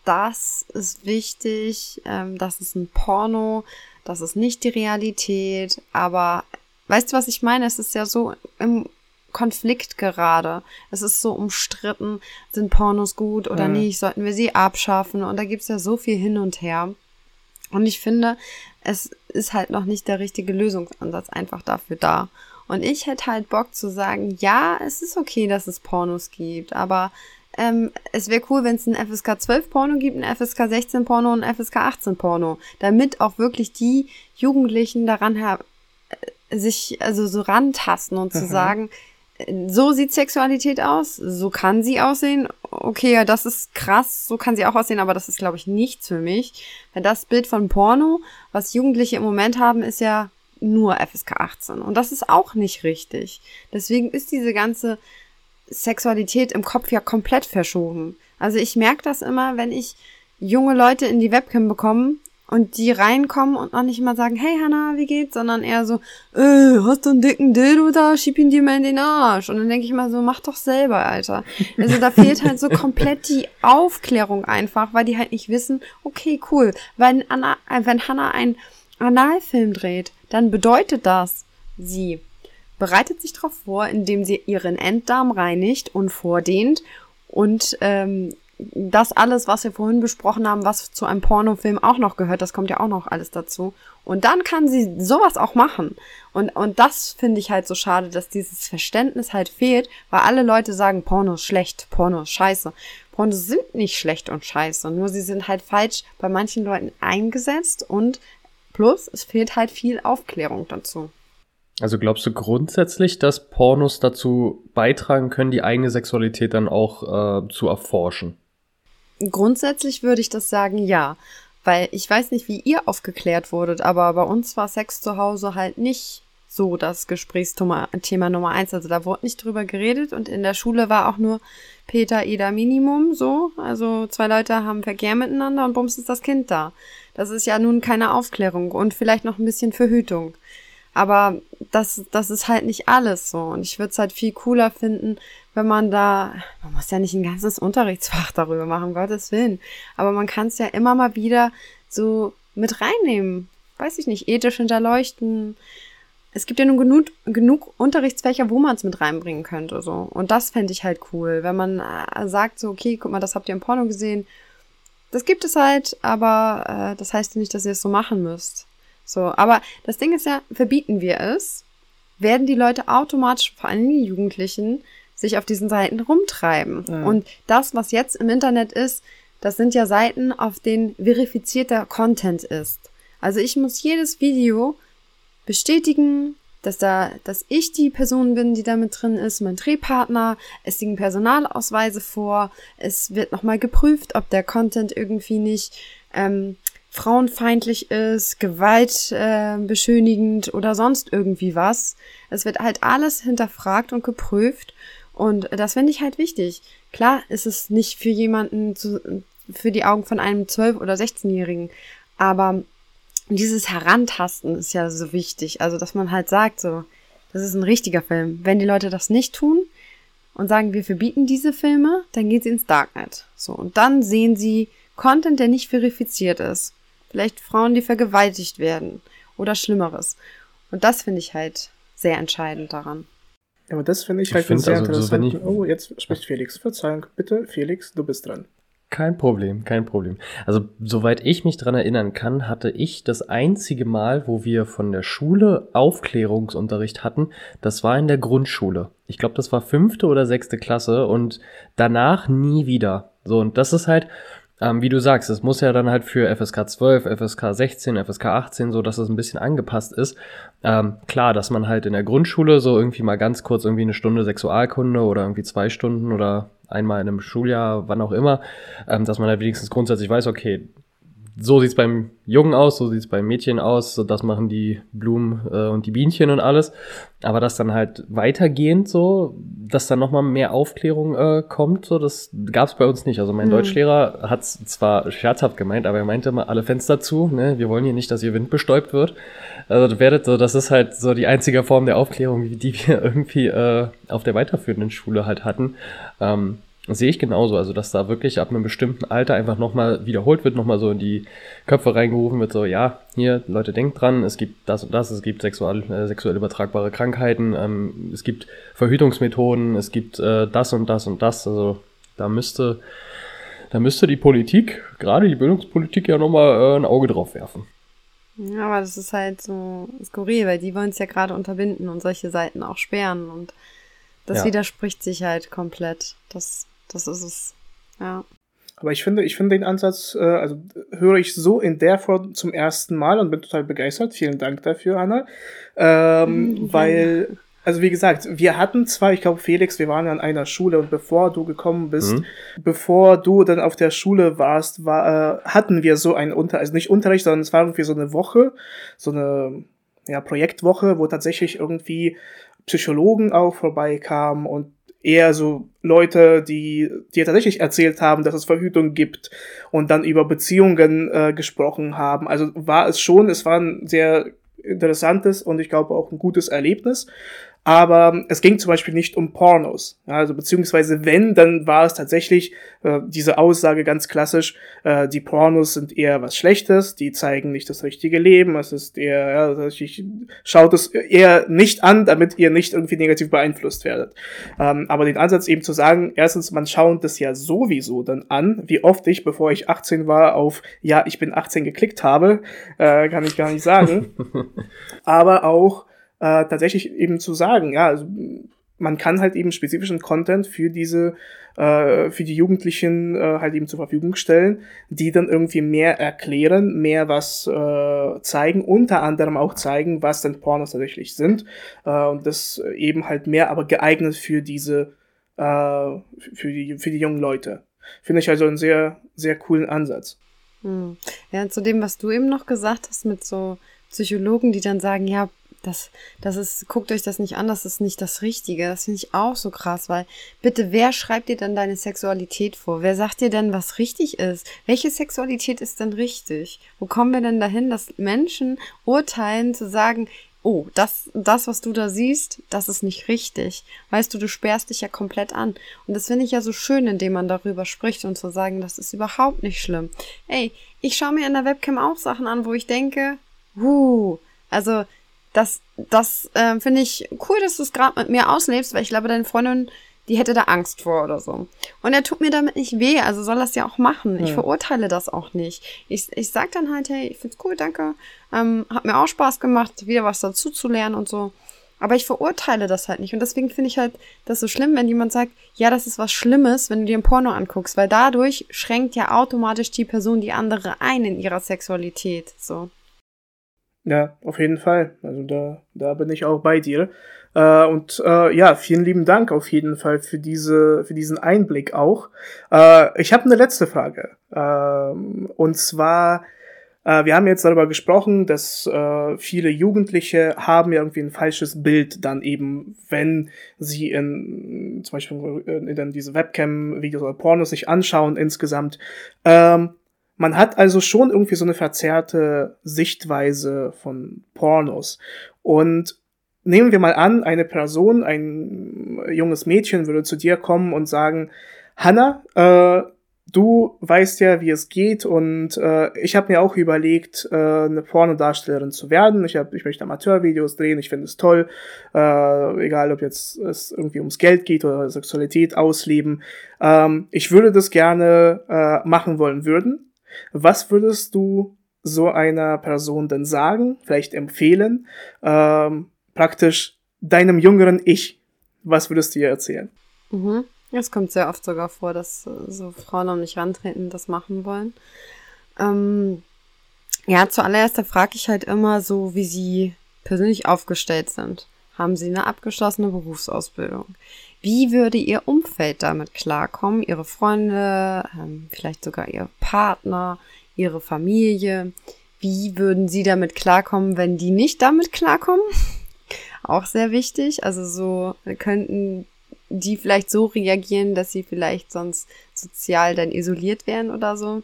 das ist wichtig, ähm, das ist ein Porno, das ist nicht die Realität, aber weißt du, was ich meine? Es ist ja so im Konflikt gerade. Es ist so umstritten, sind Pornos gut oder Mhm. nicht, sollten wir sie abschaffen und da gibt's ja so viel hin und her. Und ich finde, es ist halt noch nicht der richtige Lösungsansatz einfach dafür da. Und ich hätte halt Bock zu sagen, ja, es ist okay, dass es Pornos gibt, aber ähm, es wäre cool, wenn es ein FSK 12 Porno gibt, ein FSK 16 Porno und ein FSK 18 Porno, damit auch wirklich die Jugendlichen daran her äh, sich also so rantasten und zu Mhm. sagen, äh, so sieht Sexualität aus, so kann sie aussehen. Okay, ja, das ist krass, so kann sie auch aussehen, aber das ist, glaube ich, nichts für mich. Weil das Bild von Porno, was Jugendliche im Moment haben, ist ja nur FSK 18. Und das ist auch nicht richtig. Deswegen ist diese ganze Sexualität im Kopf ja komplett verschoben. Also ich merke das immer, wenn ich junge Leute in die Webcam bekomme und die reinkommen und noch nicht mal sagen, hey Hannah, wie geht's, sondern eher so, äh, hast du einen dicken Dildo da, schieb ihn dir mal in den Arsch. Und dann denke ich mal so, mach doch selber, Alter. Also da fehlt halt so komplett die Aufklärung einfach, weil die halt nicht wissen, okay, cool, wenn, Anna, äh, wenn Hannah einen Analfilm dreht, dann bedeutet das, sie bereitet sich darauf vor, indem sie ihren Enddarm reinigt und vordehnt und ähm, das alles, was wir vorhin besprochen haben, was zu einem Pornofilm auch noch gehört, das kommt ja auch noch alles dazu. Und dann kann sie sowas auch machen. Und, und das finde ich halt so schade, dass dieses Verständnis halt fehlt, weil alle Leute sagen, Porno ist schlecht, Porno ist scheiße. Pornos sind nicht schlecht und scheiße, nur sie sind halt falsch bei manchen Leuten eingesetzt und plus es fehlt halt viel Aufklärung dazu. Also glaubst du grundsätzlich, dass Pornos dazu beitragen können, die eigene Sexualität dann auch äh, zu erforschen? Grundsätzlich würde ich das sagen, ja. Weil ich weiß nicht, wie ihr aufgeklärt wurdet, aber bei uns war Sex zu Hause halt nicht so das Gesprächsthema Thema Nummer eins. Also da wurde nicht drüber geredet und in der Schule war auch nur Peter Eda Minimum so. Also zwei Leute haben Verkehr miteinander und bums ist das Kind da. Das ist ja nun keine Aufklärung und vielleicht noch ein bisschen Verhütung. Aber das, das ist halt nicht alles so. Und ich würde es halt viel cooler finden, wenn man da, man muss ja nicht ein ganzes Unterrichtsfach darüber machen, um Gottes Willen. Aber man kann es ja immer mal wieder so mit reinnehmen. Weiß ich nicht, ethisch hinterleuchten. Es gibt ja nun genug, genug Unterrichtsfächer, wo man es mit reinbringen könnte. So. Und das fände ich halt cool, wenn man äh, sagt so, okay, guck mal, das habt ihr im Porno gesehen. Das gibt es halt, aber äh, das heißt ja nicht, dass ihr es so machen müsst. So, aber das Ding ist ja, verbieten wir es, werden die Leute automatisch, vor allem die Jugendlichen, sich auf diesen Seiten rumtreiben. Ja. Und das, was jetzt im Internet ist, das sind ja Seiten, auf denen verifizierter Content ist. Also ich muss jedes Video bestätigen, dass da, dass ich die Person bin, die da mit drin ist, mein Drehpartner, es liegen Personalausweise vor, es wird nochmal geprüft, ob der Content irgendwie nicht ähm, frauenfeindlich ist, gewaltbeschönigend äh, oder sonst irgendwie was. Es wird halt alles hinterfragt und geprüft und das finde ich halt wichtig. Klar ist es nicht für jemanden zu, für die Augen von einem 12- oder 16-Jährigen, aber dieses Herantasten ist ja so wichtig. Also, dass man halt sagt, so, das ist ein richtiger Film. Wenn die Leute das nicht tun und sagen, wir verbieten diese Filme, dann gehen sie ins Darknet. So, und dann sehen sie Content, der nicht verifiziert ist. Vielleicht Frauen, die vergewaltigt werden oder Schlimmeres. Und das finde ich halt sehr entscheidend daran. Aber das finde ich Ich halt find sehr also, so, wenn interessant. ich- oh, jetzt spricht Felix. Verzeihung, bitte, Felix, du bist dran. Kein Problem, kein Problem. Also, soweit ich mich dran erinnern kann, hatte ich das einzige Mal, wo wir von der Schule Aufklärungsunterricht hatten, das war in der Grundschule. Ich glaube, das war fünfte oder sechste Klasse und danach nie wieder. So, und das ist halt, ähm, wie du sagst, es muss ja dann halt für FSK 12, FSK 16, FSK 18, so dass es ein bisschen angepasst ist. Ähm, klar, dass man halt in der Grundschule so irgendwie mal ganz kurz irgendwie eine Stunde Sexualkunde oder irgendwie zwei Stunden oder einmal in einem Schuljahr, wann auch immer, ähm, dass man halt wenigstens grundsätzlich weiß, okay, so sieht's beim Jungen aus, so sieht's beim Mädchen aus, so das machen die Blumen äh, und die Bienchen und alles. Aber das dann halt weitergehend so, dass dann nochmal mehr Aufklärung äh, kommt, so das gab's bei uns nicht. Also mein mhm. Deutschlehrer hat's zwar scherzhaft gemeint, aber er meinte immer alle Fenster zu, ne? Wir wollen hier nicht, dass ihr Wind bestäubt wird. Also werdet so, das ist halt so die einzige Form der Aufklärung, die wir irgendwie äh, auf der weiterführenden Schule halt hatten. Ähm, sehe ich genauso. Also, dass da wirklich ab einem bestimmten Alter einfach nochmal wiederholt wird, nochmal so in die Köpfe reingerufen wird, so, ja, hier, Leute, denkt dran, es gibt das und das, es gibt sexual, äh, sexuell übertragbare Krankheiten, ähm, es gibt Verhütungsmethoden, es gibt äh, das und das und das. Also, da müsste, da müsste die Politik, gerade die Bildungspolitik, ja nochmal äh, ein Auge drauf werfen. Ja, aber das ist halt so skurril, weil die wollen es ja gerade unterbinden und solche Seiten auch sperren und das ja. widerspricht sich halt komplett. Das das ist es. Ja. Aber ich finde, ich finde den Ansatz, äh, also höre ich so in der Form zum ersten Mal und bin total begeistert. Vielen Dank dafür, Anna. Ähm, mhm, weil, also wie gesagt, wir hatten zwar, ich glaube, Felix, wir waren an einer Schule und bevor du gekommen bist, mhm. bevor du dann auf der Schule warst, war, äh, hatten wir so einen Unter, also nicht Unterricht, sondern es war irgendwie so eine Woche, so eine ja, Projektwoche, wo tatsächlich irgendwie Psychologen auch vorbeikamen und eher so Leute, die dir tatsächlich erzählt haben, dass es Verhütung gibt und dann über Beziehungen äh, gesprochen haben. Also war es schon, es war ein sehr interessantes und ich glaube auch ein gutes Erlebnis. Aber es ging zum Beispiel nicht um Pornos. Also beziehungsweise wenn, dann war es tatsächlich äh, diese Aussage ganz klassisch, äh, die Pornos sind eher was Schlechtes, die zeigen nicht das richtige Leben, es ist eher, ja, ich, schaut es eher nicht an, damit ihr nicht irgendwie negativ beeinflusst werdet. Ähm, aber den Ansatz eben zu sagen, erstens, man schaut das ja sowieso dann an, wie oft ich, bevor ich 18 war, auf ja, ich bin 18 geklickt habe, äh, kann ich gar nicht sagen. aber auch äh, tatsächlich eben zu sagen, ja, also man kann halt eben spezifischen Content für diese, äh, für die Jugendlichen äh, halt eben zur Verfügung stellen, die dann irgendwie mehr erklären, mehr was äh, zeigen, unter anderem auch zeigen, was denn Pornos tatsächlich sind äh, und das eben halt mehr aber geeignet für diese, äh, für die, für die jungen Leute. Finde ich also einen sehr, sehr coolen Ansatz. Hm. Ja, zu dem, was du eben noch gesagt hast mit so Psychologen, die dann sagen, ja, das, das ist, guckt euch das nicht an, das ist nicht das Richtige. Das finde ich auch so krass, weil bitte, wer schreibt dir denn deine Sexualität vor? Wer sagt dir denn, was richtig ist? Welche Sexualität ist denn richtig? Wo kommen wir denn dahin, dass Menschen urteilen, zu sagen, oh, das, das, was du da siehst, das ist nicht richtig. Weißt du, du sperrst dich ja komplett an. Und das finde ich ja so schön, indem man darüber spricht und zu sagen, das ist überhaupt nicht schlimm. Ey, ich schaue mir in der Webcam auch Sachen an, wo ich denke, uh, also das, das äh, finde ich cool, dass du es gerade mit mir auslebst, weil ich glaube, deine Freundin, die hätte da Angst vor oder so. Und er tut mir damit nicht weh, also soll das ja auch machen. Ich verurteile das auch nicht. Ich, ich sag dann halt, hey, ich find's cool, danke. Ähm, hat mir auch Spaß gemacht, wieder was dazu zu lernen und so. Aber ich verurteile das halt nicht. Und deswegen finde ich halt das so schlimm, wenn jemand sagt, ja, das ist was Schlimmes, wenn du dir ein Porno anguckst, weil dadurch schränkt ja automatisch die Person die andere ein in ihrer Sexualität. So. Ja, auf jeden Fall. Also da, da bin ich auch bei dir. Äh, und äh, ja, vielen lieben Dank auf jeden Fall für diese, für diesen Einblick auch. Äh, ich habe eine letzte Frage. Ähm, und zwar, äh, wir haben jetzt darüber gesprochen, dass äh, viele Jugendliche haben ja irgendwie ein falsches Bild dann eben, wenn sie in zum Beispiel in, in diese Webcam-Videos oder Pornos sich anschauen insgesamt. Ähm, man hat also schon irgendwie so eine verzerrte Sichtweise von Pornos. Und nehmen wir mal an, eine Person, ein junges Mädchen würde zu dir kommen und sagen, Hanna, äh, du weißt ja, wie es geht und äh, ich habe mir auch überlegt, äh, eine Pornodarstellerin zu werden. Ich, hab, ich möchte Amateurvideos drehen, ich finde es toll, äh, egal ob jetzt es irgendwie ums Geld geht oder Sexualität ausleben. Ähm, ich würde das gerne äh, machen wollen würden. Was würdest du so einer Person denn sagen, vielleicht empfehlen, ähm, praktisch deinem jüngeren Ich? Was würdest du ihr erzählen? Mhm. Es kommt sehr oft sogar vor, dass äh, so Frauen um mich rantreten, das machen wollen. Ähm, ja, zuallererst frage ich halt immer so, wie sie persönlich aufgestellt sind. Haben sie eine abgeschlossene Berufsausbildung? Wie würde ihr Umfeld damit klarkommen? Ihre Freunde, ähm, vielleicht sogar ihr Partner, ihre Familie. Wie würden sie damit klarkommen, wenn die nicht damit klarkommen? Auch sehr wichtig. Also so könnten die vielleicht so reagieren, dass sie vielleicht sonst sozial dann isoliert wären oder so.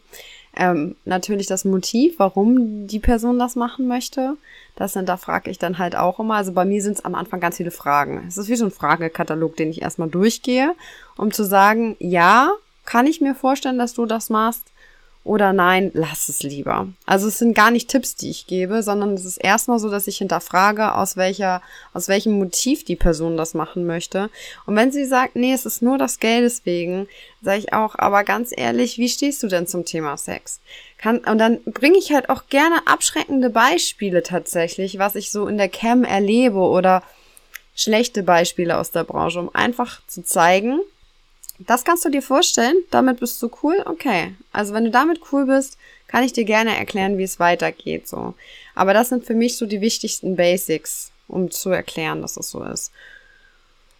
Ähm, natürlich das Motiv, warum die Person das machen möchte. Das sind, da frage ich dann halt auch immer. Also bei mir sind es am Anfang ganz viele Fragen. Es ist wie so ein Fragekatalog, den ich erstmal durchgehe, um zu sagen, ja, kann ich mir vorstellen, dass du das machst oder nein, lass es lieber. Also es sind gar nicht Tipps, die ich gebe, sondern es ist erstmal so, dass ich hinterfrage, aus welcher, aus welchem Motiv die Person das machen möchte. Und wenn sie sagt, nee, es ist nur das Geld deswegen, sage ich auch, aber ganz ehrlich, wie stehst du denn zum Thema Sex? Kann, und dann bringe ich halt auch gerne abschreckende Beispiele tatsächlich, was ich so in der Cam erlebe oder schlechte Beispiele aus der Branche, um einfach zu zeigen, das kannst du dir vorstellen? Damit bist du cool? Okay. Also wenn du damit cool bist, kann ich dir gerne erklären, wie es weitergeht, so. Aber das sind für mich so die wichtigsten Basics, um zu erklären, dass es so ist.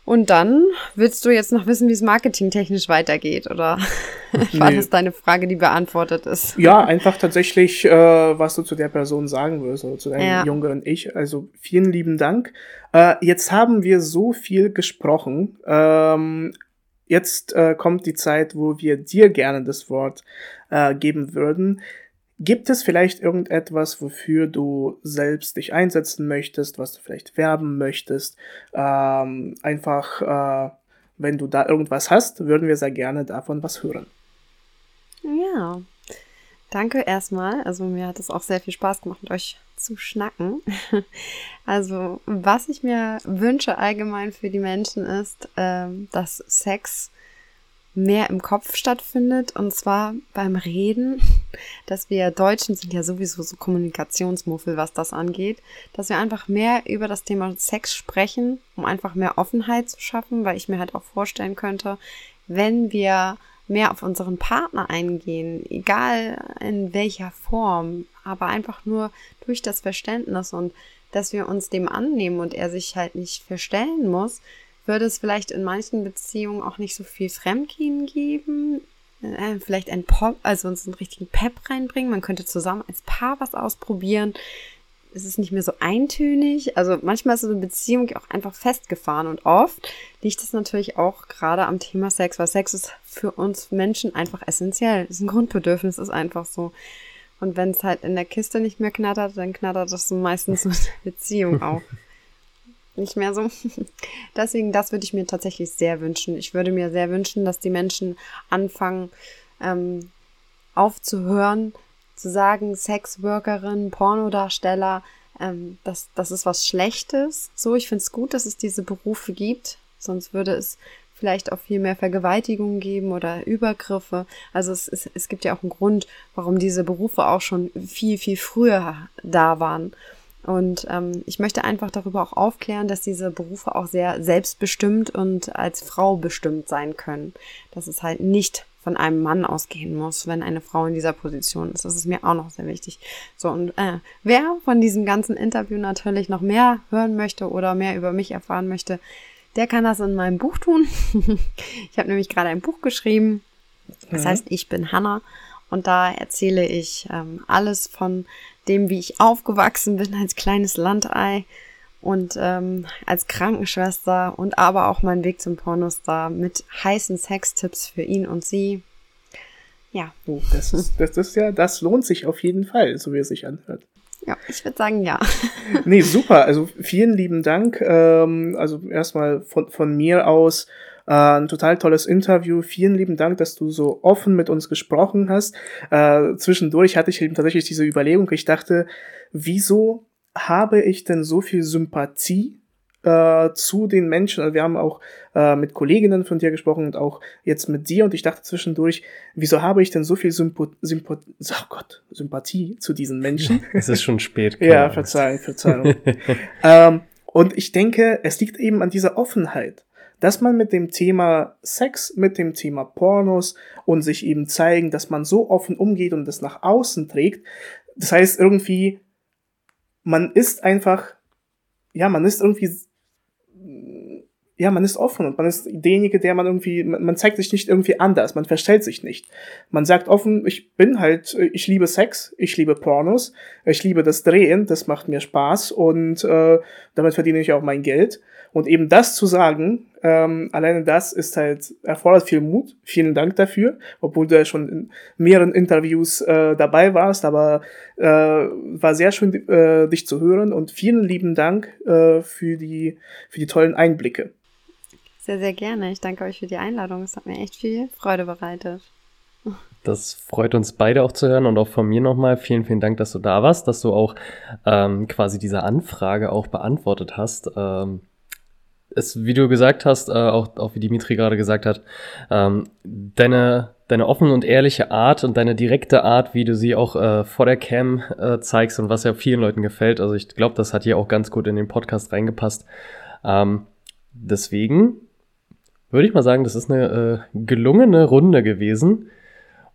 Und dann willst du jetzt noch wissen, wie es marketingtechnisch weitergeht, oder war nee. das deine Frage, die beantwortet ist? Ja, einfach tatsächlich, äh, was du zu der Person sagen würdest, oder zu deinem ja. jüngeren Ich. Also vielen lieben Dank. Äh, jetzt haben wir so viel gesprochen. Ähm, Jetzt äh, kommt die Zeit, wo wir dir gerne das Wort äh, geben würden. Gibt es vielleicht irgendetwas, wofür du selbst dich einsetzen möchtest, was du vielleicht werben möchtest? Ähm, einfach, äh, wenn du da irgendwas hast, würden wir sehr gerne davon was hören. Ja, danke erstmal. Also mir hat es auch sehr viel Spaß gemacht, mit euch zu schnacken. Also, was ich mir wünsche allgemein für die Menschen ist, äh, dass Sex mehr im Kopf stattfindet. Und zwar beim Reden, dass wir Deutschen sind ja sowieso so Kommunikationsmuffel, was das angeht, dass wir einfach mehr über das Thema Sex sprechen, um einfach mehr Offenheit zu schaffen, weil ich mir halt auch vorstellen könnte, wenn wir mehr auf unseren Partner eingehen, egal in welcher Form, aber einfach nur durch das Verständnis und dass wir uns dem annehmen und er sich halt nicht verstellen muss, würde es vielleicht in manchen Beziehungen auch nicht so viel Fremdgehen geben. Äh, vielleicht ein Pop, also uns einen richtigen Pep reinbringen. Man könnte zusammen als Paar was ausprobieren es ist nicht mehr so eintönig. Also manchmal ist so eine Beziehung auch einfach festgefahren und oft liegt es natürlich auch gerade am Thema Sex, weil Sex ist für uns Menschen einfach essentiell. Es ist ein Grundbedürfnis, ist einfach so. Und wenn es halt in der Kiste nicht mehr knattert, dann knattert das meistens in der Beziehung auch. Nicht mehr so. Deswegen, das würde ich mir tatsächlich sehr wünschen. Ich würde mir sehr wünschen, dass die Menschen anfangen, ähm, aufzuhören, zu sagen, Sexworkerin, Pornodarsteller, ähm, das, das ist was Schlechtes. So, ich finde es gut, dass es diese Berufe gibt. Sonst würde es vielleicht auch viel mehr Vergewaltigungen geben oder Übergriffe. Also es, es, es gibt ja auch einen Grund, warum diese Berufe auch schon viel, viel früher da waren. Und ähm, ich möchte einfach darüber auch aufklären, dass diese Berufe auch sehr selbstbestimmt und als Frau bestimmt sein können. Dass es halt nicht von einem Mann ausgehen muss, wenn eine Frau in dieser Position ist. Das ist mir auch noch sehr wichtig. So, und äh, wer von diesem ganzen Interview natürlich noch mehr hören möchte oder mehr über mich erfahren möchte, der kann das in meinem Buch tun. ich habe nämlich gerade ein Buch geschrieben. Das mhm. heißt, ich bin Hannah. Und da erzähle ich ähm, alles von dem, wie ich aufgewachsen bin als kleines Landei und ähm, als Krankenschwester und aber auch mein Weg zum Pornostar mit heißen Sextipps für ihn und sie. Ja. Oh, das ist, das ist ja, das lohnt sich auf jeden Fall, so wie es sich anhört. Ja, ich würde sagen, ja. nee, super. Also vielen lieben Dank. Ähm, also erstmal von, von mir aus äh, ein total tolles Interview. Vielen lieben Dank, dass du so offen mit uns gesprochen hast. Äh, zwischendurch hatte ich eben tatsächlich diese Überlegung. Ich dachte, wieso habe ich denn so viel Sympathie äh, zu den Menschen? Also wir haben auch äh, mit Kolleginnen von dir gesprochen und auch jetzt mit dir und ich dachte zwischendurch, wieso habe ich denn so viel Sympo Sympo oh Gott, Sympathie zu diesen Menschen? Es ist schon spät. ja, Verzeihung, Verzeihung. ähm, und ich denke, es liegt eben an dieser Offenheit dass man mit dem Thema Sex, mit dem Thema Pornos und sich eben zeigen, dass man so offen umgeht und das nach außen trägt. Das heißt irgendwie, man ist einfach, ja, man ist irgendwie, ja, man ist offen und man ist derjenige, der man irgendwie, man, man zeigt sich nicht irgendwie anders, man verstellt sich nicht. Man sagt offen, ich bin halt, ich liebe Sex, ich liebe Pornos, ich liebe das Drehen, das macht mir Spaß und äh, damit verdiene ich auch mein Geld. Und eben das zu sagen, ähm, alleine das ist halt, erfordert viel Mut. Vielen Dank dafür, obwohl du ja schon in mehreren Interviews äh, dabei warst, aber äh, war sehr schön, äh, dich zu hören und vielen lieben Dank äh, für, die, für die tollen Einblicke. Sehr, sehr gerne. Ich danke euch für die Einladung. Es hat mir echt viel Freude bereitet. Das freut uns beide auch zu hören und auch von mir nochmal vielen, vielen Dank, dass du da warst, dass du auch ähm, quasi diese Anfrage auch beantwortet hast. Ähm, es, wie du gesagt hast, äh, auch, auch wie Dimitri gerade gesagt hat, ähm, deine, deine offene und ehrliche Art und deine direkte Art, wie du sie auch äh, vor der Cam äh, zeigst und was ja vielen Leuten gefällt. Also ich glaube, das hat hier auch ganz gut in den Podcast reingepasst. Ähm, deswegen würde ich mal sagen, das ist eine äh, gelungene Runde gewesen.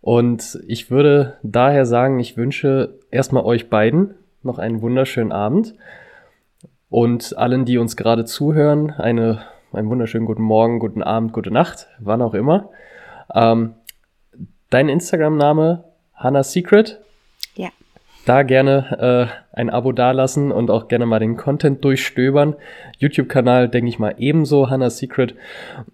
Und ich würde daher sagen, ich wünsche erstmal euch beiden noch einen wunderschönen Abend. Und allen, die uns gerade zuhören, eine, einen wunderschönen guten Morgen, guten Abend, gute Nacht, wann auch immer. Ähm, dein Instagram-Name, Hannah Secret. Ja. Da gerne äh, ein Abo dalassen und auch gerne mal den Content durchstöbern. YouTube-Kanal, denke ich mal, ebenso, Hannah Secret.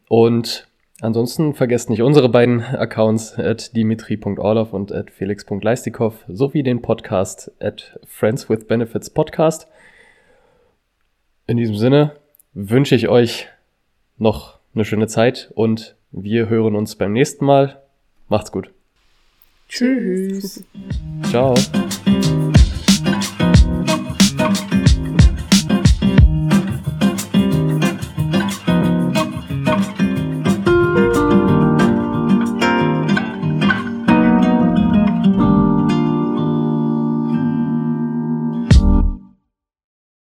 Und ansonsten vergesst nicht unsere beiden Accounts at dimitri.orlov und at felix.leistikov sowie den Podcast at Friends with Benefits Podcast. In diesem Sinne wünsche ich euch noch eine schöne Zeit und wir hören uns beim nächsten Mal. Macht's gut. Tschüss. Ciao.